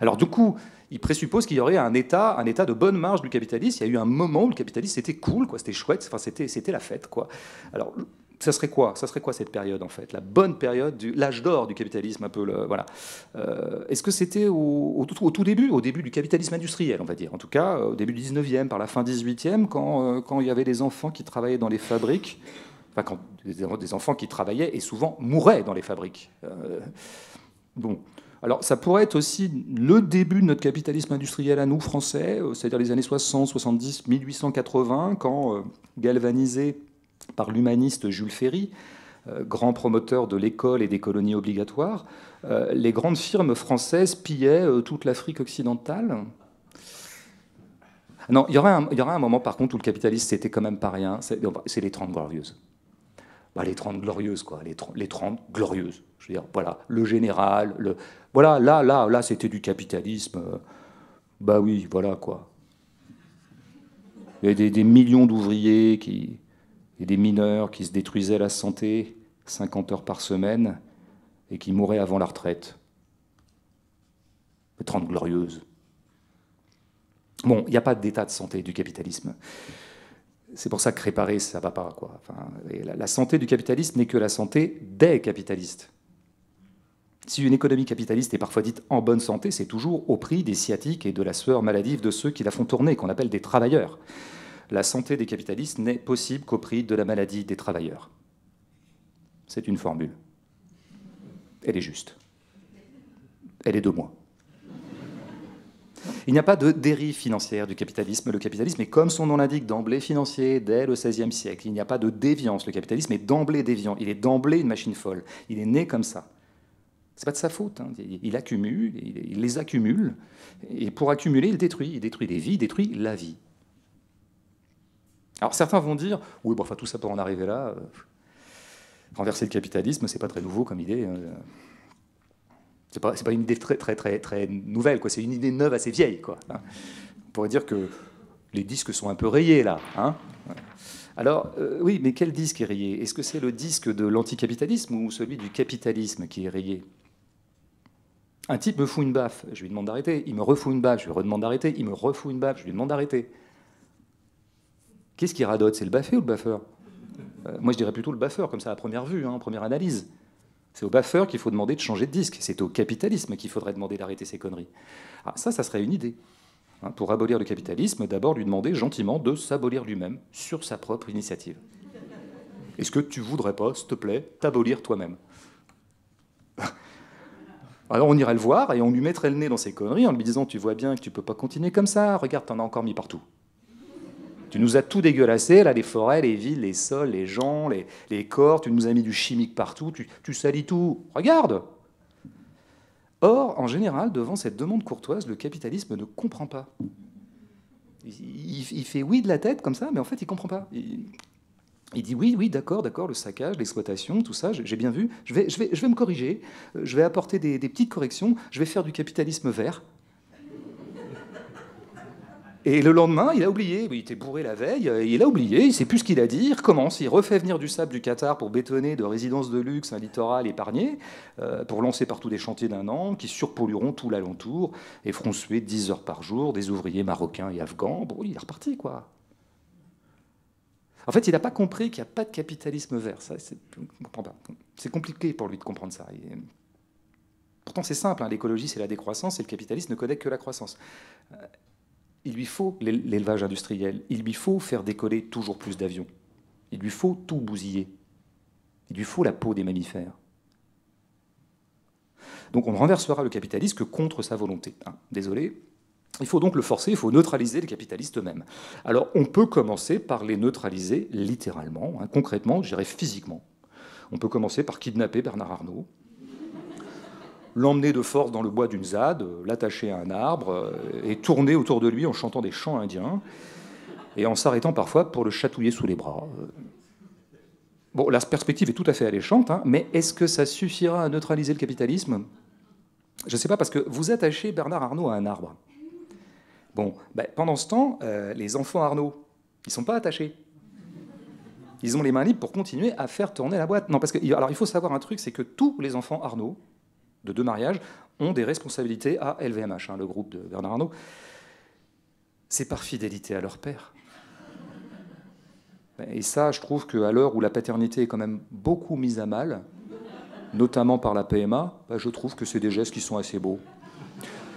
Alors du coup, il présuppose qu'il y aurait un état, un état de bonne marge du capitalisme. Il y a eu un moment où le capitalisme c'était cool, quoi, c'était chouette, enfin, c'était, c'était la fête, quoi. Alors, ça serait quoi? Ça serait quoi cette période en fait? La bonne période, l'âge d'or du capitalisme, un peu. Voilà. Euh, est-ce que c'était au, tout début, au début du capitalisme industriel, on va dire? En tout cas, au début du 19e, par la fin 18e, quand, euh, quand il y avait des enfants qui travaillaient dans les fabriques, enfin, quand des enfants qui travaillaient et souvent mouraient dans les fabriques. Euh, bon, alors ça pourrait être aussi le début de notre capitalisme industriel à nous, Français, euh, c'est-à-dire les années 60, 70, 1880, quand, euh, galvanisé par l'humaniste Jules Ferry, euh, grand promoteur de l'école et des colonies obligatoires, les grandes firmes françaises pillaient toute l'Afrique occidentale. Non, il y, aura un, moment par contre où le capitalisme c'était quand même pas rien, c'est les 30 glorieuses. Bah, les 30 glorieuses, quoi, les, les 30 glorieuses. Je veux dire, voilà, le général, le, voilà, là, là, là, c'était du capitalisme. Bah oui, voilà quoi. Il y avait des, millions d'ouvriers qui, et des mineurs qui se détruisaient la santé 50 heures par semaine et qui mouraient avant la retraite. 30 glorieuses. Bon, il n'y a pas d'état de santé du capitalisme. C'est pour ça que réparer, ça va pas. Quoi. La, santé du capitalisme n'est que la santé des capitalistes. Si une économie capitaliste est parfois dite en bonne santé, c'est toujours au prix des sciatiques et de la sueur maladive de ceux qui la font tourner, qu'on appelle des travailleurs. La santé des capitalistes n'est possible qu'au prix de la maladie des travailleurs. C'est une formule. Elle est juste. Elle est de moi. Il n'y a pas de dérive financière du capitalisme. Le capitalisme est, comme son nom l'indique, d'emblée financier dès le XVIe siècle. Il n'y a pas de déviance. Le capitalisme est d'emblée déviant. Il est d'emblée une machine folle. Il est né comme ça. C'est pas de sa faute. Hein. Il accumule, il les accumule, et pour accumuler, il détruit. Il détruit des vies, il détruit la vie. Alors certains vont dire, oui, bon, enfin tout ça pour en arriver là, renverser le capitalisme, c'est pas très nouveau comme idée. C'est pas, pas, une idée très, nouvelle, quoi. C'est une idée neuve assez vieille, quoi. Hein. On pourrait dire que les disques sont un peu rayés là. Hein Alors, euh, oui, mais quel disque est rayé? Est-ce que c'est le disque de l'anticapitalisme ou celui du capitalisme qui est rayé? Un type me fout une baffe, je lui demande d'arrêter. Il me refout une baffe, je lui redemande d'arrêter. Il me refout une baffe, je lui demande d'arrêter. Qu'est-ce qui radote? C'est le baffé ou le baffeur? Euh, Moi, je dirais plutôt le baffeur, comme ça à première vue, hein, première analyse. C'est au baffeur qu'il faut demander de changer de disque. C'est au capitalisme qu'il faudrait demander d'arrêter ces conneries. Ah, ça, ça serait une idée. Hein, pour abolir le capitalisme, d'abord lui demander gentiment de s'abolir lui-même sur sa propre initiative. Est-ce que tu voudrais pas, s'il te plaît, t'abolir toi-même? Alors on irait le voir et on lui mettrait le nez dans ses conneries en lui disant Tu vois bien que tu peux pas continuer comme ça, regarde, t'en as encore mis partout. Tu nous as tout dégueulassé, là, les forêts, les villes, les sols, les gens, les, corps, tu nous as mis du chimique partout, tu, tu salis tout. Regarde Or, en général, devant cette demande courtoise, le capitalisme ne comprend pas. Il, fait oui de la tête comme ça, mais en fait, il comprend pas. Il, dit oui, oui, d'accord, d'accord, le saccage, l'exploitation, tout ça, j'ai bien vu. Je vais, je, vais, je vais me corriger, je vais apporter des petites corrections, je vais faire du capitalisme vert. Et le lendemain, il a oublié. Il était bourré la veille, il a oublié, il sait plus ce qu'il a dit. Il recommence, il refait venir du sable du Qatar pour bétonner de résidences de luxe un littoral épargné, euh, pour lancer partout des chantiers d'un an qui surpollueront tout l'alentour et feront suer 10 heures par jour des ouvriers marocains et afghans. Bon, il est reparti, quoi. En fait, il n'a pas compris qu'il n'y a pas de capitalisme vert. Ça, c'est compliqué pour lui de comprendre ça. Pourtant, c'est simple. Hein. L'écologie, c'est la décroissance et le capitalisme ne connaît que la croissance. Il lui faut l'élevage industriel, il lui faut faire décoller toujours plus d'avions, il lui faut tout bousiller, il lui faut la peau des mammifères. Donc on renversera le capitalisme que contre sa volonté. Hein. Désolé. Il faut donc le forcer, il faut neutraliser les capitalistes eux-mêmes. Alors on peut commencer par les neutraliser littéralement, hein, concrètement, je dirais physiquement. On peut commencer par kidnapper Bernard Arnault, l'emmener de force dans le bois d'une ZAD, euh, l'attacher à un arbre euh, et tourner autour de lui en chantant des chants indiens et en s'arrêtant parfois pour le chatouiller sous les bras. Euh. Bon, la perspective est tout à fait alléchante, hein, mais est-ce que ça suffira à neutraliser le capitalisme? Je ne sais pas, parce que vous attachez Bernard Arnault à un arbre. Bon, ben, pendant ce temps, les enfants Arnault, ils ne sont pas attachés. Ils ont les mains libres pour continuer à faire tourner la boîte. Non, parce que alors il faut savoir un truc, c'est que tous les enfants Arnault, de deux mariages ont des responsabilités à LVMH, hein, le groupe de Bernard Arnault. C'est par fidélité à leur père. Et ça, je trouve qu'à l'heure où la paternité est quand même beaucoup mise à mal, notamment par la PMA, bah, je trouve que c'est des gestes qui sont assez beaux.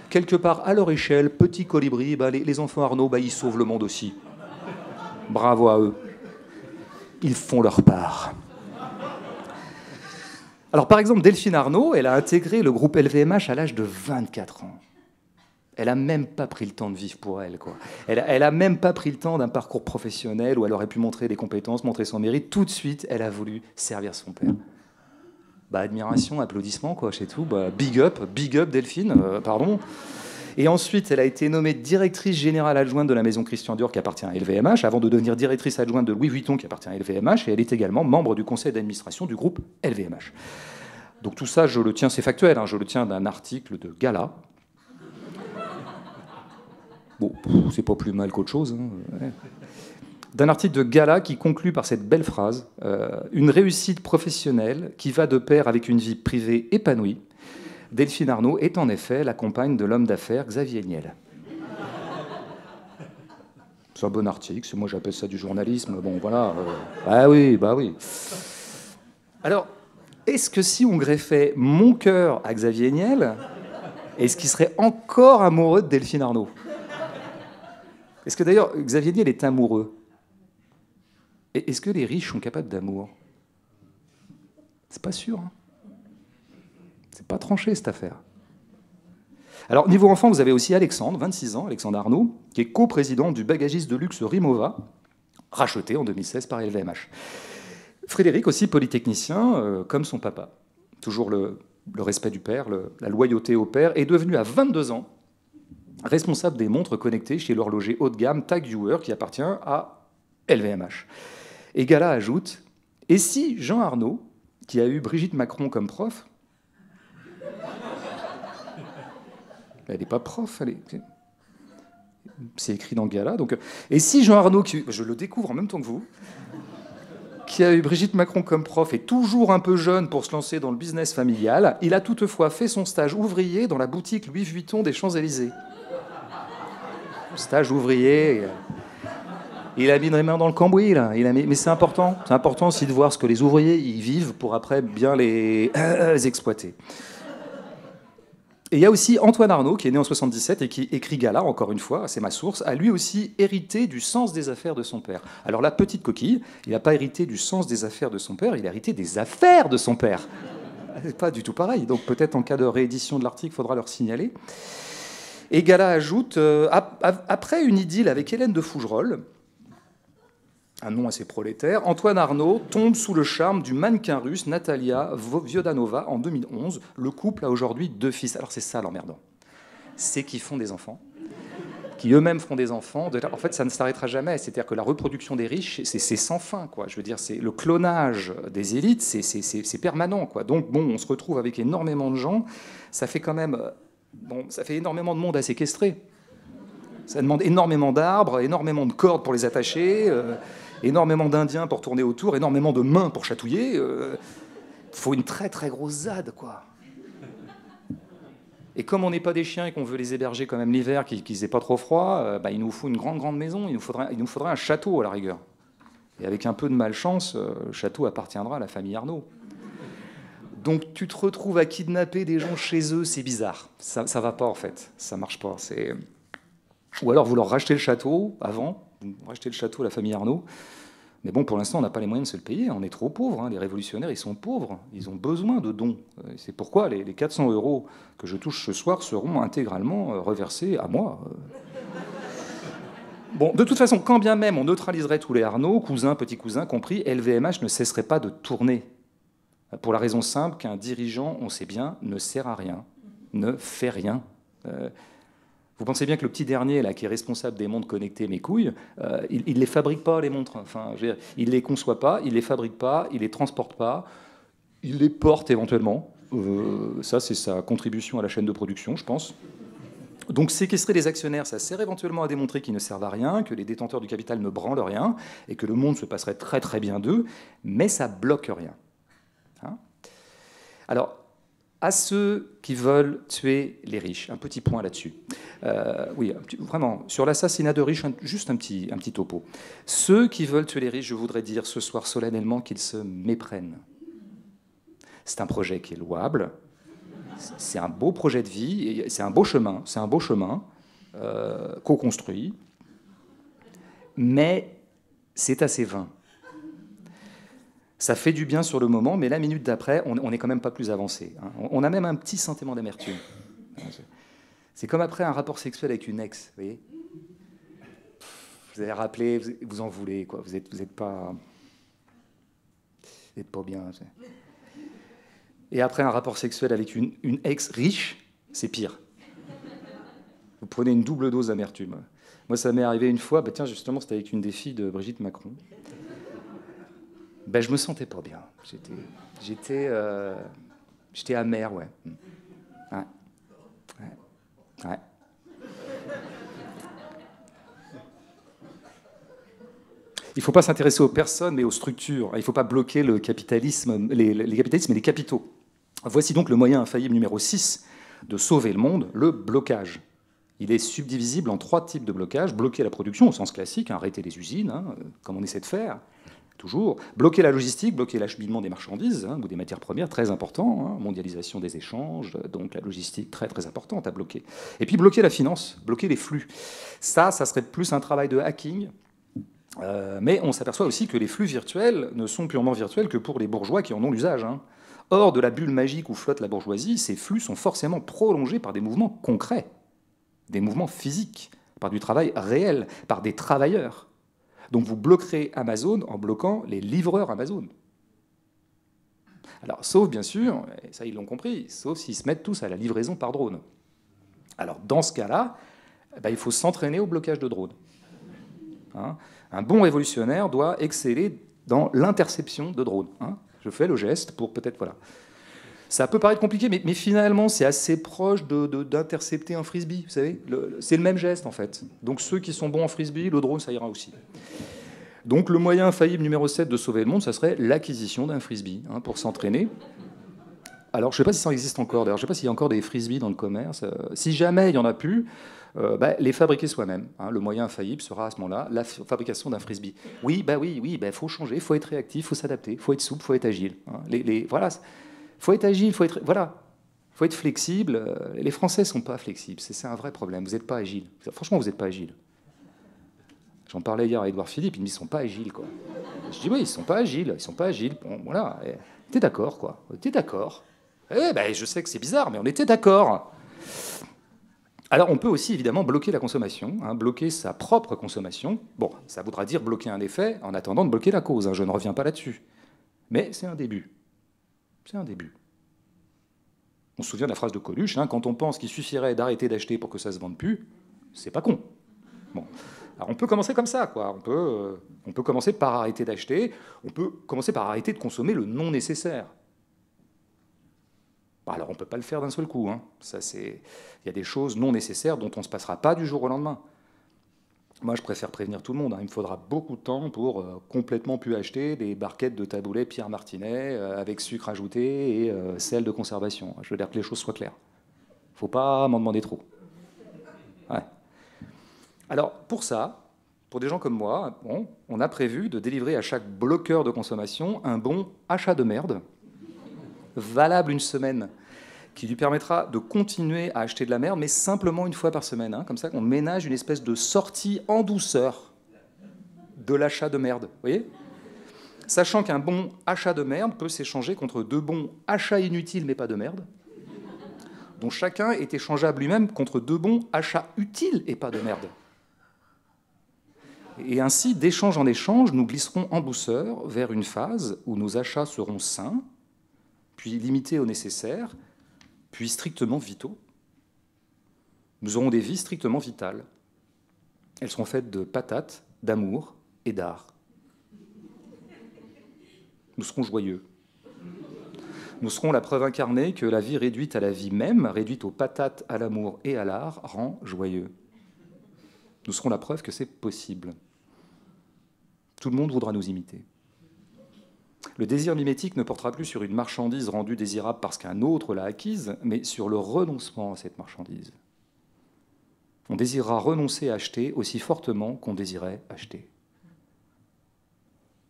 Quelque part, à leur échelle, petit colibri, bah, les, enfants Arnaud, bah, ils sauvent le monde aussi. Bravo à eux. Ils font leur part. Alors par exemple, Delphine Arnaud, elle a intégré le groupe LVMH à l'âge de 24 ans. Elle n'a même pas pris le temps de vivre pour elle. Quoi. Elle n'a même pas pris le temps d'un parcours professionnel où elle aurait pu montrer des compétences, montrer son mérite. Tout de suite, elle a voulu servir son père. Bah, admiration, applaudissements, quoi, c'est tout. Bah, big up, big up Delphine, euh, pardon. Et ensuite, elle a été nommée directrice générale adjointe de la maison Christian Dior qui appartient à LVMH, avant de devenir directrice adjointe de Louis Vuitton qui appartient à LVMH, et elle est également membre du conseil d'administration du groupe LVMH. Donc tout ça, je le tiens, c'est factuel, hein, je le tiens d'un article de Gala. Bon, c'est pas plus mal qu'autre chose. Hein, d'un article de Gala qui conclut par cette belle phrase euh, Une réussite professionnelle qui va de pair avec une vie privée épanouie Delphine Arnaud est en effet la compagne de l'homme d'affaires Xavier Niel. C'est un bon article, moi j'appelle ça du journalisme. Bon, voilà. Euh, bah oui, bah oui. Alors, est-ce que si on greffait mon cœur à Xavier Niel, est-ce qu'il serait encore amoureux de Delphine Arnaud? Est-ce que d'ailleurs Xavier Niel est amoureux? Est-ce que les riches sont capables d'amour? C'est pas sûr. Hein c'est pas tranché cette affaire. Alors, niveau enfant, vous avez aussi Alexandre, 26 ans, Alexandre Arnaud, qui est coprésident du bagagiste de luxe Rimova, racheté en 2016 par LVMH. Frédéric, aussi polytechnicien, euh, comme son papa. Toujours le, respect du père, la loyauté au père, est devenu à 22 ans responsable des montres connectées chez l'horloger haut de gamme Tag Heuer, qui appartient à LVMH. Et Gala ajoute Et si Jean Arnaud, qui a eu Brigitte Macron comme prof, Elle n'est pas prof, elle est... C'est écrit dans Gala. Donc... Et si Jean Arnaud, je le découvre en même temps que vous, qui a eu Brigitte Macron comme prof, est toujours un peu jeune pour se lancer dans le business familial, il a toutefois fait son stage ouvrier dans la boutique Louis Vuitton des Champs-Élysées. Stage ouvrier. Il a mis les mains dans le cambouis. Mais c'est important. C'est important aussi de voir ce que les ouvriers y vivent pour après bien les exploiter. Et il y a aussi Antoine Arnaud, qui est né en 77 et qui écrit Gala, encore une fois, c'est ma source, a lui aussi hérité du sens des affaires de son père. Alors la petite coquille, il n'a pas hérité du sens des affaires de son père, il a hérité des affaires de son père. Pas du tout pareil, donc peut-être en cas de réédition de l'article, il faudra leur signaler. Et Gala ajoute, euh, après une idylle avec Hélène de Fougerolles, un nom assez prolétaire, Antoine Arnaud tombe sous le charme du mannequin russe Natalia Viodanova en 2011. Le couple a aujourd'hui deux fils. Alors c'est ça l'emmerdant. C'est qu'ils font des enfants, qui eux-mêmes feront des enfants. En fait, ça ne s'arrêtera jamais. C'est-à-dire que la reproduction des riches, c'est sans fin. Quoi. Je veux dire, c'est le clonage des élites, c'est permanent. Quoi. Donc bon, on se retrouve avec énormément de gens. Ça fait quand même, bon, ça fait énormément de monde à séquestrer. Ça demande énormément d'arbres, énormément de cordes pour les attacher. Euh, énormément d'Indiens pour tourner autour, énormément de mains pour chatouiller. Il euh, faut une très très grosse ZAD, quoi. Et comme on n'est pas des chiens et qu'on veut les héberger quand même l'hiver, qu'ils n'aient pas trop froid, euh, bah, il nous faut une grande grande maison, il nous, faudrait, il nous faudrait un château à la rigueur. Et avec un peu de malchance, euh, le château appartiendra à la famille Arnaud. Donc tu te retrouves à kidnapper des gens chez eux, c'est bizarre. Ça, ça va pas en fait, ça marche pas. Ou alors vous leur rachetez le château avant, racheter le château à la famille Arnaud. Mais bon, pour l'instant, on n'a pas les moyens de se le payer. On est trop pauvres. Hein. Les révolutionnaires, ils sont pauvres. Ils ont besoin de dons. Euh, c'est pourquoi les 400 euros que je touche ce soir seront intégralement euh, reversés à moi. Euh. Bon, de toute façon, quand bien même on neutraliserait tous les Arnaud, cousins, petits cousins compris, LVMH ne cesserait pas de tourner. Pour la raison simple qu'un dirigeant, on sait bien, ne sert à rien, ne fait rien. Vous pensez bien que le petit dernier, là, qui est responsable des montres connectées, mes couilles, euh, il ne les fabrique pas, les montres. Enfin, il ne les conçoit pas, il ne les fabrique pas, il ne les transporte pas, il les porte éventuellement. Euh, ça, c'est sa contribution à la chaîne de production, je pense. Donc séquestrer les actionnaires, ça sert éventuellement à démontrer qu'ils ne servent à rien, que les détenteurs du capital ne branlent rien, et que le monde se passerait très très bien d'eux, mais ça bloque rien. Hein? Alors, à ceux qui veulent tuer les riches. Un petit point là-dessus. Euh, oui, vraiment, sur l'assassinat de riches, juste un petit, un petit topo. Ceux qui veulent tuer les riches, je voudrais dire ce soir solennellement qu'ils se méprennent. C'est un projet qui est louable, c'est un beau projet de vie, c'est un beau chemin, c'est un beau chemin euh, co-construit, mais c'est assez vain. Ça fait du bien sur le moment, mais la minute d'après, on n'est quand même pas plus avancé. Hein. On a même un petit sentiment d'amertume. C'est comme après un rapport sexuel avec une ex, vous voyez Vous avez rappelé, vous en voulez, quoi. Vous n'êtes vous êtes pas... Pas bien. Et après un rapport sexuel avec une, une ex riche, c'est pire. Vous prenez une double dose d'amertume. Moi, ça m'est arrivé une fois, bah, tiens, justement, c'était avec une des filles de Brigitte Macron ben, je me sentais pas bien. J'étais, j'étais, euh, j'étais amer, ouais. ouais. ouais. Il ne faut pas s'intéresser aux personnes, mais aux structures. Il ne faut pas bloquer le capitalisme, les, les capitalismes et les capitaux. Voici donc le moyen infaillible numéro 6 de sauver le monde, le blocage. Il est subdivisible en trois types de blocage. Bloquer la production au sens classique, hein, arrêter les usines, hein, comme on essaie de faire toujours. Bloquer la logistique, bloquer l'acheminement des marchandises hein, ou des matières premières, très important. Hein. mondialisation des échanges, donc la logistique, très très importante à bloquer. Et puis bloquer la finance, bloquer les flux. Ça, ça serait plus un travail de hacking. Euh, mais on s'aperçoit aussi que les flux virtuels ne sont purement virtuels que pour les bourgeois qui en ont l'usage. Hein. Or, de la bulle magique où flotte la bourgeoisie, ces flux sont forcément prolongés par des mouvements concrets, des mouvements physiques, par du travail réel, par des travailleurs. Donc vous bloquerez Amazon en bloquant les livreurs Amazon. Alors, sauf bien sûr, et ça ils l'ont compris, sauf s'ils se mettent tous à la livraison par drone. Alors, dans ce cas-là, eh ben, il faut s'entraîner au blocage de drones. Hein? un bon révolutionnaire doit exceller dans l'interception de drones. Hein. Je fais le geste pour peut-être voilà. Ça peut paraître compliqué, mais, finalement, c'est assez proche d'intercepter un frisbee. Vous savez, c'est le même geste en fait. Donc ceux qui sont bons en frisbee, le drone, ça ira aussi. Donc le moyen infaillible numéro 7 de sauver le monde, ça serait l'acquisition d'un frisbee hein, pour s'entraîner. Alors je ne sais pas si ça existe encore, d'ailleurs, je ne sais pas s'il y a encore des frisbees dans le commerce. Euh, si jamais il y en a plus, euh, bah, les fabriquer soi-même. Hein. le moyen infaillible sera à ce moment-là la fabrication d'un frisbee. Oui, bah oui, oui, bah faut changer, faut être réactif, faut s'adapter, faut être souple, faut être agile. Hein. Les, voilà, faut être agile, faut être voilà, faut être flexible. Euh, les Français sont pas flexibles, c'est un vrai problème. Vous n'êtes pas agile. Franchement, vous n'êtes pas agile. J'en parlais hier à Edouard Philippe, il me dit ils sont pas agiles quoi. Je dis oui, ils sont pas agiles, ils sont pas agiles. Bon, voilà, t'es d'accord quoi. T'es d'accord. Eh ben, je sais que c'est bizarre, mais on était d'accord. Alors on peut aussi évidemment bloquer la consommation, hein, bloquer sa propre consommation. Bon, ça voudra dire bloquer un effet en attendant de bloquer la cause, hein, je ne reviens pas là-dessus. Mais c'est un début. C'est un début. On se souvient de la phrase de Coluche, hein, quand on pense qu'il suffirait d'arrêter d'acheter pour que ça se vende plus, c'est pas con. Bon. On peut commencer comme ça, quoi. On peut, euh, on peut commencer par arrêter d'acheter, on peut commencer par arrêter de consommer le non nécessaire. alors on ne peut pas le faire d'un seul coup. Hein. Il y a des choses non nécessaires dont on ne se passera pas du jour au lendemain. Moi, je préfère prévenir tout le monde. Hein. Il me faudra beaucoup de temps pour euh, complètement plus acheter des barquettes de taboulet Pierre Martinet euh, avec sucre ajouté et euh, sel de conservation. Je veux dire que les choses soient claires. Il ne faut pas m'en demander trop. Alors, pour ça, pour des gens comme moi, on a prévu de délivrer à chaque bloqueur de consommation un bon achat de merde, valable une semaine qui lui permettra de continuer à acheter de la merde, mais simplement une fois par semaine. Hein, comme ça, on ménage une espèce de sortie en douceur de l'achat de merde. Vous voyez? Sachant qu'un bon achat de merde peut s'échanger contre deux bons achats inutiles, mais pas de merde, dont chacun est échangeable lui-même contre deux bons achats utiles et pas de merde. Et ainsi, d'échange en échange, nous glisserons en douceur vers une phase où nos achats seront sains, puis limités au nécessaire, puis strictement vitaux. Nous aurons des vies strictement vitales. Elles seront faites de patates, d'amour et d'art. Nous serons joyeux. Nous serons la preuve incarnée que la vie réduite à la vie même, réduite aux patates, à l'amour et à l'art, rend joyeux. Nous serons la preuve que c'est possible. Tout le monde voudra nous imiter. Le désir mimétique ne portera plus sur une marchandise rendue désirable parce qu'un autre l'a acquise, mais sur le renoncement à cette marchandise. On désirera renoncer à acheter aussi fortement qu'on désirait acheter.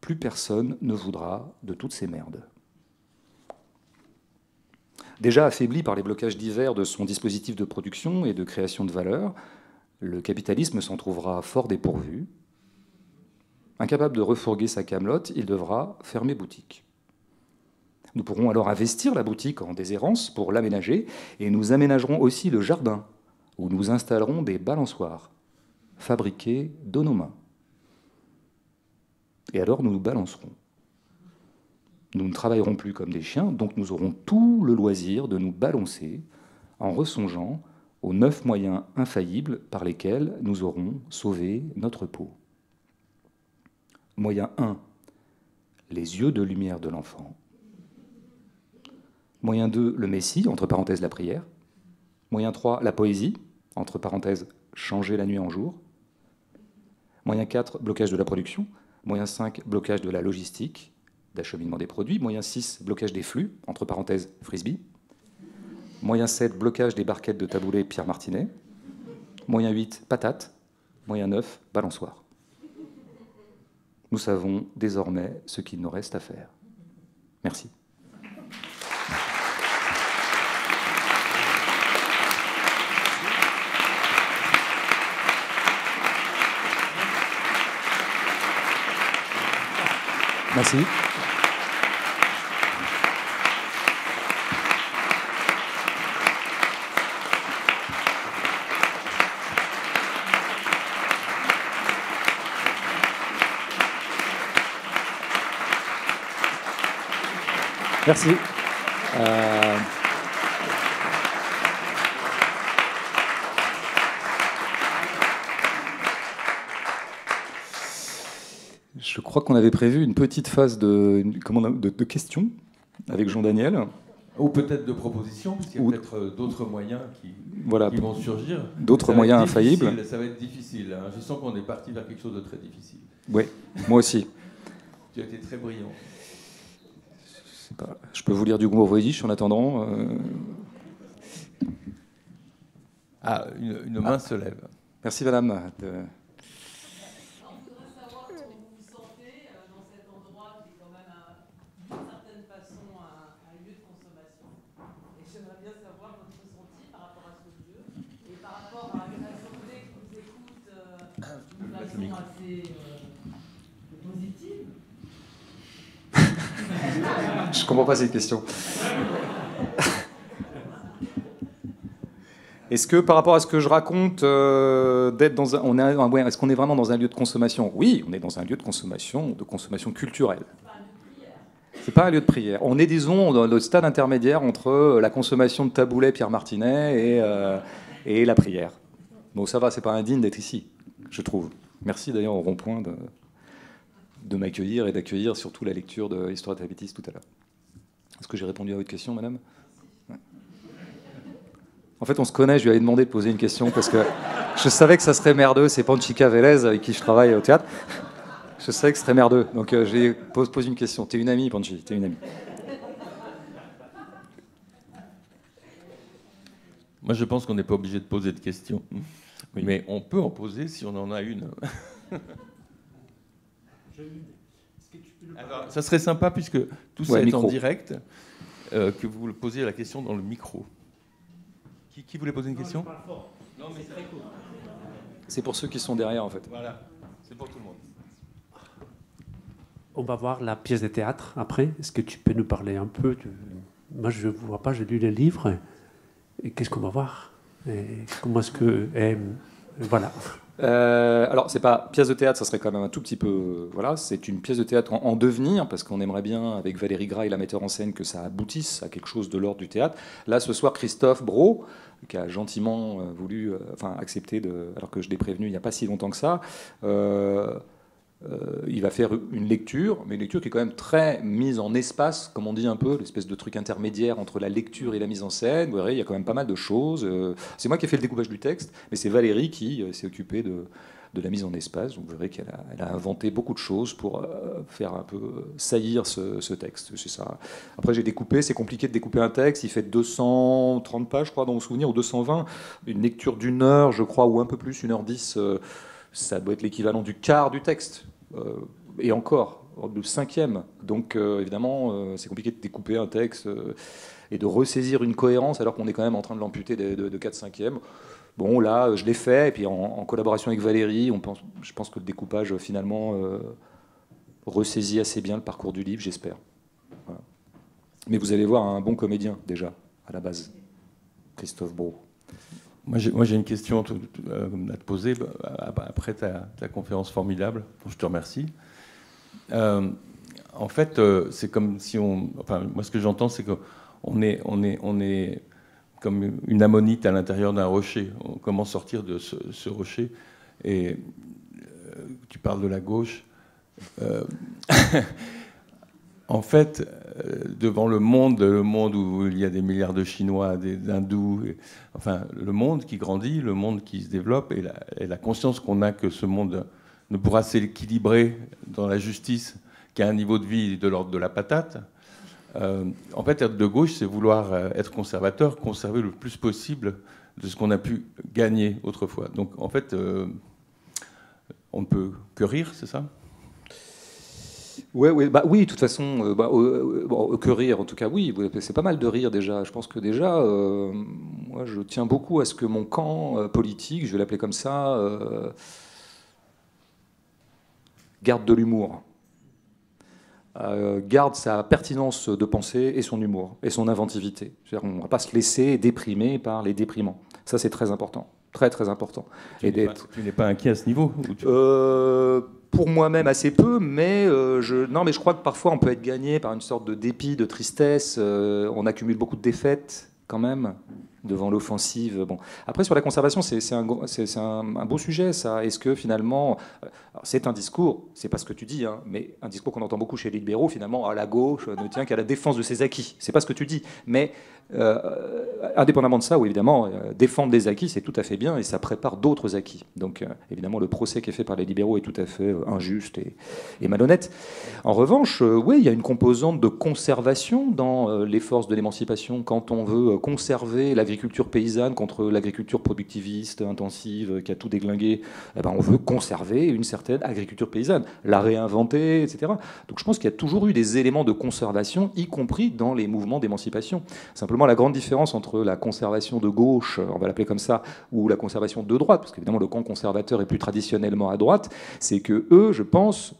Plus personne ne voudra de toutes ces merdes. Déjà affaibli par les blocages divers de son dispositif de production et de création de valeur, le capitalisme s'en trouvera fort dépourvu, Incapable de refourguer sa camelote, il devra fermer boutique. Nous pourrons alors investir la boutique en déshérence pour l'aménager, et nous aménagerons aussi le jardin, où nous installerons des balançoires, fabriqués de nos mains. Et alors nous nous balancerons. Nous ne travaillerons plus comme des chiens, donc nous aurons tout le loisir de nous balancer en ressongeant aux neuf moyens infaillibles par lesquels nous aurons sauvé notre peau. Moyen 1, les yeux de lumière de l'enfant. Moyen 2, le Messie, entre parenthèses la prière. Moyen 3, la poésie, entre parenthèses changer la nuit en jour. Moyen 4, blocage de la production. Moyen 5, blocage de la logistique, d'acheminement des produits. Moyen 6, blocage des flux, entre parenthèses frisbee. Moyen 7, blocage des barquettes de taboulet Pierre Martinet. Moyen 8, patate. Moyen 9, balançoire. Nous savons désormais ce qu'il nous reste à faire. Merci. Merci. Merci. Euh, je crois qu'on avait prévu une petite phase de, de, questions avec Jean-Daniel. Ou peut-être de propositions, puisqu'il y a peut-être euh, d'autres moyens qui, voilà, qui vont surgir. D'autres moyens infaillibles. Ça va être difficile. Hein. Je sens qu'on est parti vers quelque chose de très difficile. Oui, moi aussi. tu as été très brillant. Je peux vous lire du Gomorrhoïdisch en attendant. Euh. Ah, une, main se lève. Merci, madame voudrait savoir comment vous vous sentez euh, dans cet endroit qui est quand même, d'une certaine façon, un lieu de consommation. Et j'aimerais bien savoir votre ressenti par rapport à ce lieu et par rapport à une assemblée qui vous écoute euh, d'une façon assez positive. Je comprends pas cette question. Est-ce que par rapport à ce que je raconte, euh, d'être dans un, on est, est-ce qu'on est vraiment dans un lieu de consommation? Oui, on est dans un lieu de consommation, de consommation culturelle. C'est pas un lieu de prière. On est, disons, dans le stade intermédiaire entre la consommation de taboulet Pierre Martinet et, euh, et la prière. Donc ça va, c'est pas indigne d'être ici, je trouve. Merci d'ailleurs au rond-point de, de m'accueillir et d'accueillir surtout la lecture de l'histoire de tout à l'heure. Est-ce que j'ai répondu à votre question, madame en fait, on se connaît, je lui avais demandé de poser une question parce que je savais que ça serait merdeux. C'est Panchika Vélez avec qui je travaille au théâtre. Je savais que ce serait merdeux. Donc euh, j'ai posé une question. T'es une amie, Panchi T'es une amie. Moi, je pense qu'on n'est pas obligé de poser de questions. Mais on peut en poser si on en a une. Ça serait sympa, puisque tout ça est en direct, euh, que vous posiez la question dans le micro. Qui, voulait poser une question Non, mais c'est très court. C'est pour ceux qui sont derrière, en fait. Voilà, c'est pour tout le monde. On va voir la pièce de théâtre après. Est-ce que tu peux nous parler un peu de... Moi, je ne vois pas, j'ai lu les livres. Et qu'est-ce qu'on va voir? Et Comment est-ce que. voilà. Euh, alors, c'est pas pièce de théâtre, ça serait quand même un tout petit peu. Voilà, c'est une pièce de théâtre en, devenir, parce qu'on aimerait bien, avec Valérie Gras et la metteur en scène, que ça aboutisse à quelque chose de l'ordre du théâtre. Là, ce soir, Christophe Bro, qui a gentiment euh, voulu, euh, enfin, accepter, de, alors que je l'ai prévenu il n'y a pas si longtemps que ça. Euh, euh, il va faire une lecture, mais une lecture qui est quand même très mise en espace, comme on dit un peu, l'espèce de truc intermédiaire entre la lecture et la mise en scène. Vous verrez, il y a quand même pas mal de choses. Euh, c'est moi qui ai fait le découpage du texte, mais c'est Valérie qui euh, s'est occupée de, de, la mise en espace. vous verrez qu'elle a, inventé beaucoup de choses pour faire un peu saillir ce, ce texte. C'est ça. Après, j'ai découpé. C'est compliqué de découper un texte. Il fait 230 pages, je crois, dans mon souvenir, ou 220. Une lecture d'une heure, je crois, ou un peu plus, une heure dix ça doit être l'équivalent du quart du texte. Euh, et encore, du cinquième. Donc euh, évidemment, euh, c'est compliqué de découper un texte et de ressaisir une cohérence alors qu'on est quand même en train de l'amputer de, de, 4 cinquièmes. Bon, là, je l'ai fait, et puis en, collaboration avec Valérie, on pense, je pense que le découpage, finalement, ressaisit assez bien le parcours du livre, j'espère. Mais vous allez voir un bon comédien, déjà, à la base, Christophe Bro. Moi, j'ai une question euh, à te poser bah, après ta, conférence formidable. Je te remercie. Euh, en fait, euh, c'est comme si on. Enfin, moi, ce que j'entends, c'est qu'on est, on est, on est comme une ammonite à l'intérieur d'un rocher. comment sortir de ce, rocher Et tu parles de la gauche. en fait, euh, devant le monde, le monde où il y a des milliards de Chinois, d'Hindous, enfin le monde qui grandit, le monde qui se développe, et la, conscience qu'on a que ce monde ne pourra s'équilibrer dans la justice qu'à un niveau de vie de l'ordre de la patate. Euh, en fait, être de gauche, c'est vouloir euh, être conservateur, conserver le plus possible de ce qu'on a pu gagner autrefois. Donc, en fait, on ne peut que rire, c'est ça? Ouais, ouais, bah, oui, de toute façon, euh, bah, bon, que rire, en tout cas, oui, c'est pas mal de rire déjà. Je pense que déjà, euh, moi, je tiens beaucoup à ce que mon camp euh, politique, je vais l'appeler comme ça, garde de l'humour. garde sa pertinence de pensée et son humour et son inventivité. On ne va pas se laisser déprimer par les déprimants. Ça, c'est très important. Très, très important. Tu n'es pas, inquiet à ce niveau pour moi-même assez peu, mais euh, je, non, mais je crois que parfois on peut être gagné par une sorte de dépit, de tristesse. Euh, on accumule beaucoup de défaites quand même devant l'offensive. Bon. Après, sur la conservation, c'est un, un, un, beau sujet, ça. Est-ce que finalement, euh, c'est un discours, c'est pas ce que tu dis, hein, mais un discours qu'on entend beaucoup chez les libéraux, finalement, à la gauche, ne tient qu'à la défense de ses acquis. C'est pas ce que tu dis, mais euh, indépendamment de ça, oui, évidemment, euh, défendre des acquis, c'est tout à fait bien et ça prépare d'autres acquis. Donc, euh, évidemment, le procès qui est fait par les libéraux est tout à fait injuste et, malhonnête. En revanche, oui, il y a une composante de conservation dans les forces de l'émancipation. Quand on veut conserver l'agriculture paysanne contre l'agriculture productiviste, intensive, qui a tout déglingué, eh ben, on veut conserver une certaine agriculture paysanne, la réinventer, etc. Donc, je pense qu'il y a toujours eu des éléments de conservation, y compris dans les mouvements d'émancipation. Simplement, la grande différence entre la conservation de gauche, on va l'appeler comme ça, ou la conservation de droite, parce qu'évidemment le camp conservateur est plus traditionnellement à droite, c'est que eux, je pense,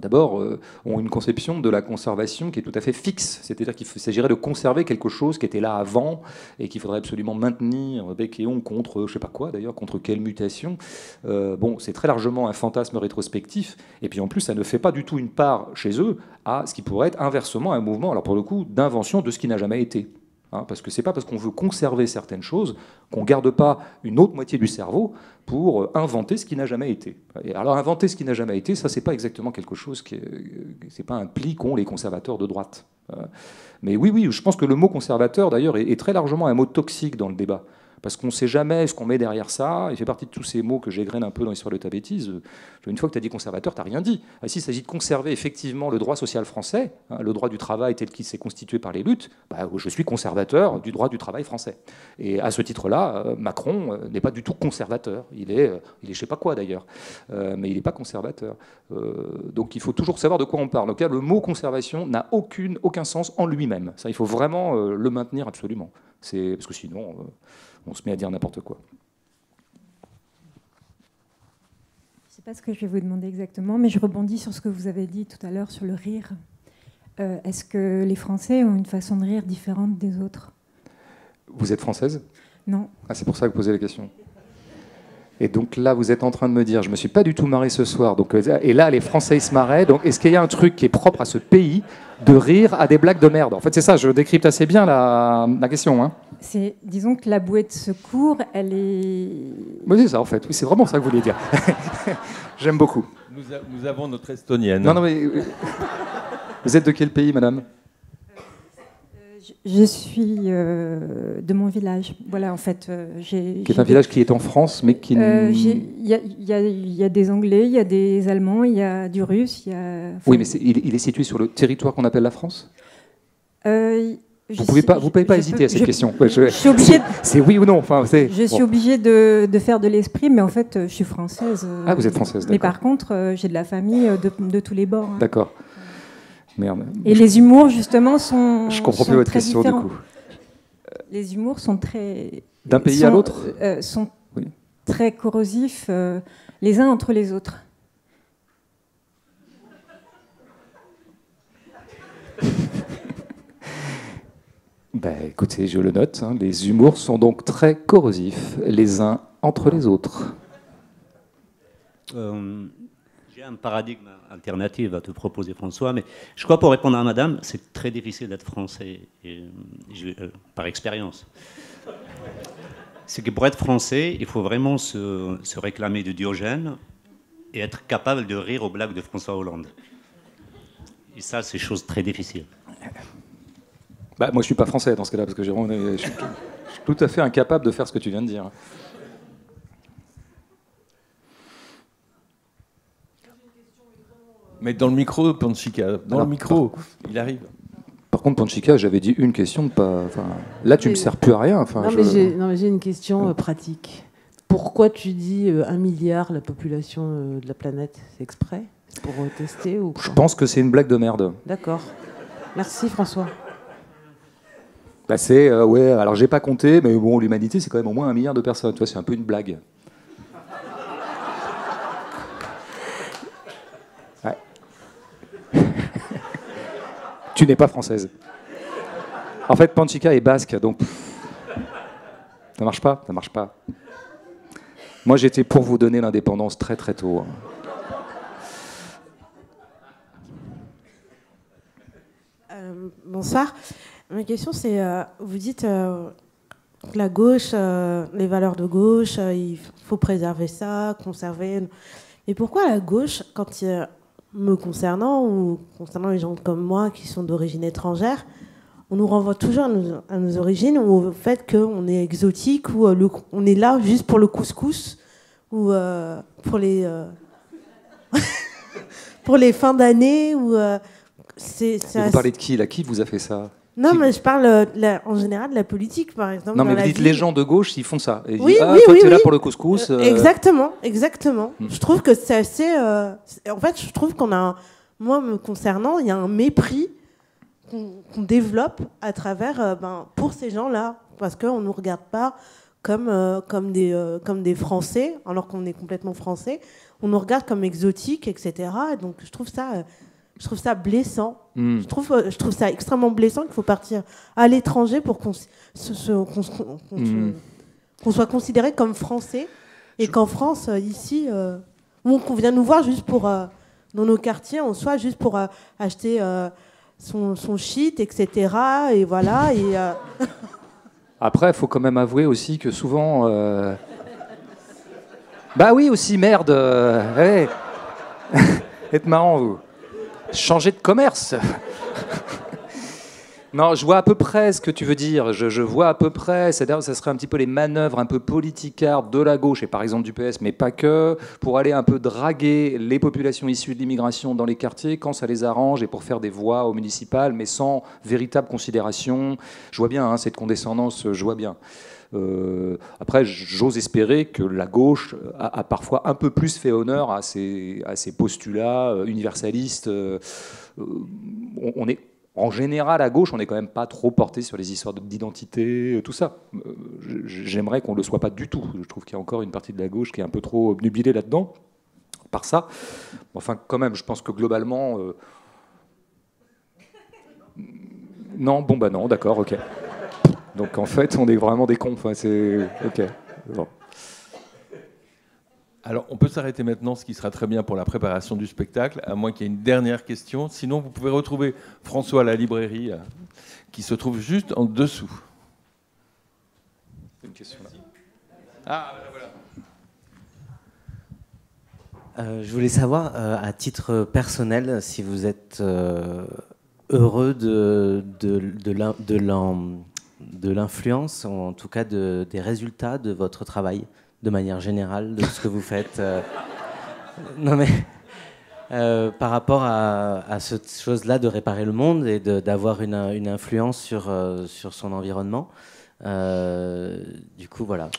d'abord, euh, ont une conception de la conservation qui est tout à fait fixe. C'est-à-dire qu'il s'agirait de conserver quelque chose qui était là avant et qu'il faudrait absolument maintenir bec et ongle contre, je sais pas quoi d'ailleurs, contre quelle mutation. Euh, bon, c'est très largement un fantasme rétrospectif. Et puis en plus, ça ne fait pas du tout une part chez eux à ce qui pourrait être inversement un mouvement, alors pour le coup, d'invention de ce qui n'a jamais été. Hein, parce que c'est pas parce qu'on veut conserver certaines choses qu'on garde pas une autre moitié du cerveau pour inventer ce qui n'a jamais été. Et alors inventer ce qui n'a jamais été, ça c'est pas exactement quelque chose qui c'est pas un pli qu'ont les conservateurs de droite. Euh, mais oui, oui, je pense que le mot conservateur d'ailleurs est très largement un mot toxique dans le débat parce qu'on ne sait jamais ce qu'on met derrière ça. Il fait partie de tous ces mots que j'égrène un peu dans l'histoire de ta bêtise. Une fois que tu as dit conservateur, tu n'as rien dit. Ah, s'il s'agit de conserver effectivement le droit social français, hein, le droit du travail tel qu'il s'est constitué par les luttes, bah, je suis conservateur du droit du travail français. Et à ce titre-là, euh, Macron euh, n'est pas du tout conservateur. Il est, euh, il est je sais pas quoi d'ailleurs, mais il n'est pas conservateur. donc il faut toujours savoir de quoi on parle. Donc le mot conservation n'a aucun sens en lui-même. Il faut vraiment le maintenir absolument. Parce que sinon on se met à dire n'importe quoi. Je ne sais pas ce que je vais vous demander exactement, mais je rebondis sur ce que vous avez dit tout à l'heure sur le rire. Euh, est-ce que les Français ont une façon de rire différente des autres? Vous êtes française? Non. Ah, c'est pour ça que vous posez la question. Et donc là, vous êtes en train de me dire, je me suis pas du tout marré ce soir. Donc, euh, et là, les Français ils se marraient. Donc, est-ce qu'il y a un truc qui est propre à ce pays de rire à des blagues de merde? En fait, c'est ça. Je décrypte assez bien la, la question. Hein. C'est, disons que la bouée de secours, elle est. Oui, c'est ça en fait. Oui, c'est vraiment ça que vous vouliez dire. J'aime beaucoup. Nous, avons notre estonienne. Non, non, mais euh, vous êtes de quel pays, madame? Je suis euh, de mon village. Voilà, en fait, euh, j'ai. Qui est un village qui est en France, mais qui. Il y, a des Anglais, il y a des Allemands, il y a du Russe, il y a. oui, mais il, est situé sur le territoire qu'on appelle la France? Vous pouvez pas, vous pouvez pas hésiter à cette question. Je, suis obligée. C'est oui ou non. Enfin, je suis obligée de, de, faire de l'esprit, mais en fait, je suis française. Ah, vous êtes française. Mais par contre, j'ai de la famille de, de tous les bords. Hein. D'accord. Merde. Et les humours, justement, sont. Je comprends plus votre question, du coup. Les humours sont très. D'un pays à l'autre euh, Sont très corrosifs, euh, les uns entre les autres. Ben, écoutez, je le note, hein. les humours sont donc très corrosifs, les uns entre les autres. Euh, j'ai un paradigme alternatif à te proposer, François, mais je crois pour répondre à madame, c'est très difficile d'être français, euh, par expérience. C'est que pour être français, il faut vraiment se, réclamer de Diogène et être capable de rire aux blagues de François Hollande. Et ça, c'est chose très difficile. Bah, moi, je suis pas français dans ce cas-là, parce que je suis, tout, à fait incapable de faire ce que tu viens de dire. Mais dans le micro, Panchika, dans le micro, il arrive. Par contre, Panchika, j'avais dit une question de pas. Enfin, là, tu ne me sers plus à rien. Enfin, non, mais j'ai une question euh, pratique. Pourquoi tu dis euh, un milliard la population euh, de la planète C'est exprès? Pour tester ou Je pense que c'est une blague de merde. D'accord. Merci François. Bah c'est, euh, ouais, alors j'ai pas compté, mais bon, l'humanité, c'est quand même au moins un milliard de personnes. Tu vois, c'est un peu une blague. Tu n'es pas française. En fait, Panchika est basque, donc. Ça marche pas Ça marche pas. Moi, j'étais pour vous donner l'indépendance très très tôt. Hein. Euh, bonsoir. Ma question, c'est, euh, vous dites euh, la gauche, les valeurs de gauche, il faut préserver ça, conserver. Et pourquoi la gauche, quand me concernant ou concernant les gens comme moi qui sont d'origine étrangère, on nous renvoie toujours à nos, origines ou au fait qu'on est exotique ou on est là juste pour le couscous ou pour les pour les fins d'année ou c'est, Vous parlez de qui? Là Qui vous a fait ça? Non, mais je parle euh, en général de la politique, par exemple. Non, mais vous dites les gens de gauche, ils font ça. Et oui, ah, oui, toi, oui, es là pour le couscous. Euh. Exactement, exactement. Hmm. Je trouve que c'est assez. Euh, en fait, je trouve qu'on a. Moi, me concernant, il y a un mépris qu'on développe à travers. ben, pour ces gens-là. Parce qu'on ne nous regarde pas comme, euh, comme, des, euh, comme des Français, alors qu'on est complètement français. On nous regarde comme exotiques, etc. Donc je trouve ça, euh, je trouve ça blessant. Hmm. Je, trouve, euh, je trouve ça extrêmement blessant qu'il faut partir à l'étranger pour qu'on Hmm. soit considéré comme français. Et qu'en France, euh, ici, euh, on, vient nous voir juste pour, euh, dans nos quartiers, on soit juste pour euh, acheter son, son shit, etc. Et voilà. Et, Après, il faut quand même avouer aussi que souvent. Bah oui, aussi, merde. euh, ouais. Être marrant, vous. Changer de commerce. Non, je vois à peu près ce que tu veux dire. Je, vois à peu près. C'est-à-dire, ça serait un petit peu les manœuvres un peu politicardes de la gauche et par exemple du PS, mais pas que, pour aller un peu draguer les populations issues de l'immigration dans les quartiers quand ça les arrange et pour faire des voix au municipal, mais sans véritable considération. Je vois bien hein, cette condescendance. Je vois bien. Euh, après, j'ose espérer que la gauche a, a parfois un peu plus fait honneur à ces, postulats euh, universalistes. Euh, euh, on, est en général, à gauche, on n'est quand même pas trop porté sur les histoires d'identité, euh, tout ça. Euh, J'aimerais qu'on ne le soit pas du tout. Je trouve qu'il y a encore une partie de la gauche qui est un peu trop obnubilée là-dedans, par ça. Enfin, quand même, je pense que globalement... euh, Non, bon bah non, d'accord, ok. Donc en fait, on est vraiment des cons. Enfin, c'est... Ok. Bon. Alors, on peut s'arrêter maintenant, ce qui sera très bien pour la préparation du spectacle, à moins qu'il y ait une dernière question. Sinon, vous pouvez retrouver François à la librairie, euh, qui se trouve juste en dessous. Une question là. Ah, voilà. Euh, je voulais savoir, euh, à titre personnel, si vous êtes euh, heureux de, de, de l'in- de l'in- de l'influence, en tout cas de- des résultats de votre travail, de manière générale, de ce que vous faites. euh. Non mais, euh, par rapport à, à cette chose-là de réparer le monde et d'avoir une, une influence sur, euh, sur son environnement. Du coup, voilà.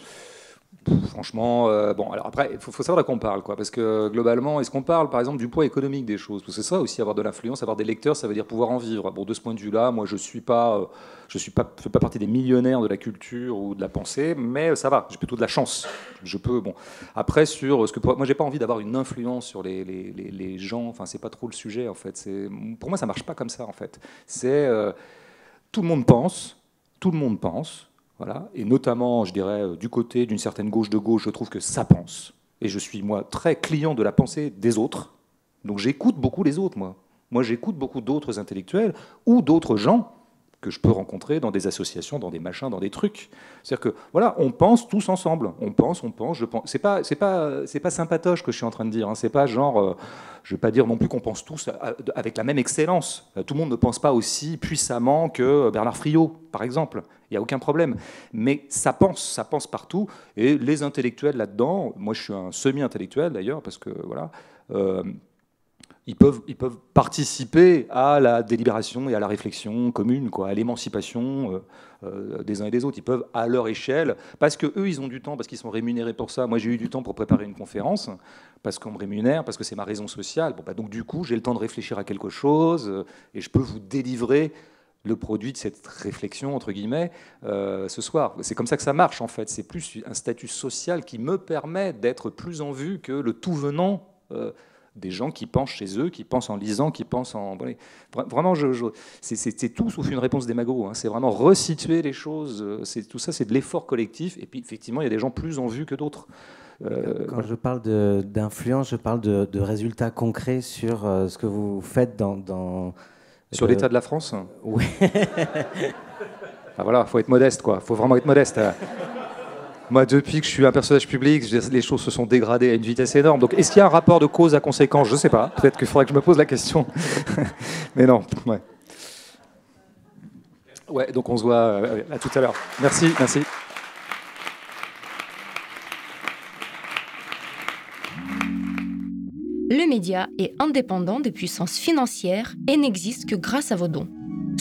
Franchement, euh, bon, alors après, il faut, savoir de quoi on parle, quoi, parce que globalement, est-ce qu'on parle, par exemple, du poids économique des choses? C'est ça aussi, avoir de l'influence, avoir des lecteurs, ça veut dire pouvoir en vivre. Bon, de ce point de vue-là, moi, je suis pas, euh, je suis pas, fais pas partie des millionnaires de la culture ou de la pensée, mais ça va, j'ai plutôt de la chance. Je peux, bon. Après, sur ce que, moi, j'ai pas envie d'avoir une influence sur les, les, les- gens. Enfin, c'est pas trop le sujet, en fait. Pour moi, ça marche pas comme ça, en fait. C'est euh, tout le monde pense, tout le monde pense. Et notamment, je dirais, euh, du côté d'une certaine gauche de gauche, je trouve que ça pense. Et je suis, moi, très client de la pensée des autres. Donc j'écoute beaucoup les autres, moi. Moi, j'écoute beaucoup d'autres intellectuels ou d'autres gens que je peux rencontrer dans des associations, dans des machins, dans des trucs. C'est-à-dire que, voilà, on pense tous ensemble. On pense, on pense, je pense. C'est pas, c'est pas, pas sympatoche que je suis en train de dire. Hein. C'est pas genre, euh, je vais pas dire non plus qu'on pense tous avec la même excellence. Euh, Tout le monde ne pense pas aussi puissamment que Bernard Friot, par exemple. Il n'y a aucun problème. Mais ça pense, ça pense partout. Et les intellectuels là-dedans, moi je suis un semi-intellectuel d'ailleurs, parce que voilà, euh, ils, peuvent, participer à la délibération et à la réflexion commune, à l'émancipation euh, euh, des uns et des autres. Ils peuvent, à leur échelle, parce que eux ils ont du temps, parce qu'ils sont rémunérés pour ça. Moi j'ai eu du temps pour préparer une conférence, parce qu'on me rémunère, parce que c'est ma raison sociale. Bah, donc du coup j'ai le temps de réfléchir à quelque chose, euh, et je peux vous délivrer le produit de cette réflexion, entre guillemets, ce soir. C'est comme ça que ça marche, en fait. C'est plus un statut social qui me permet d'être plus en vue que le tout venant des gens qui pensent chez eux, qui pensent en lisant, qui pensent en... Bon, vra- vraiment, je, je- c'est- tout sauf une réponse démago. hein. C'est vraiment resituer les choses. euh, C'est Tout ça, c'est de l'effort collectif. Et puis, effectivement, il y a des gens plus en vue que d'autres. Euh, Quand je parle d'influence, je parle de, de résultats concrets sur euh, ce que vous faites dans. dans Sur euh, l'état de la France? Oui. Ah voilà, faut être modeste, quoi. Faut vraiment être modeste. Moi, depuis que je suis un personnage public, les choses se sont dégradées à une vitesse énorme. Donc, est-ce qu'il y a un rapport de cause à conséquence? Je ne sais pas. Peut-être qu'il faudrait que je me pose la question. Mais non, ouais. Ouais, donc on se voit euh, à tout à l'heure. Merci, merci. Le média est indépendant des puissances financières et n'existe que grâce à vos dons.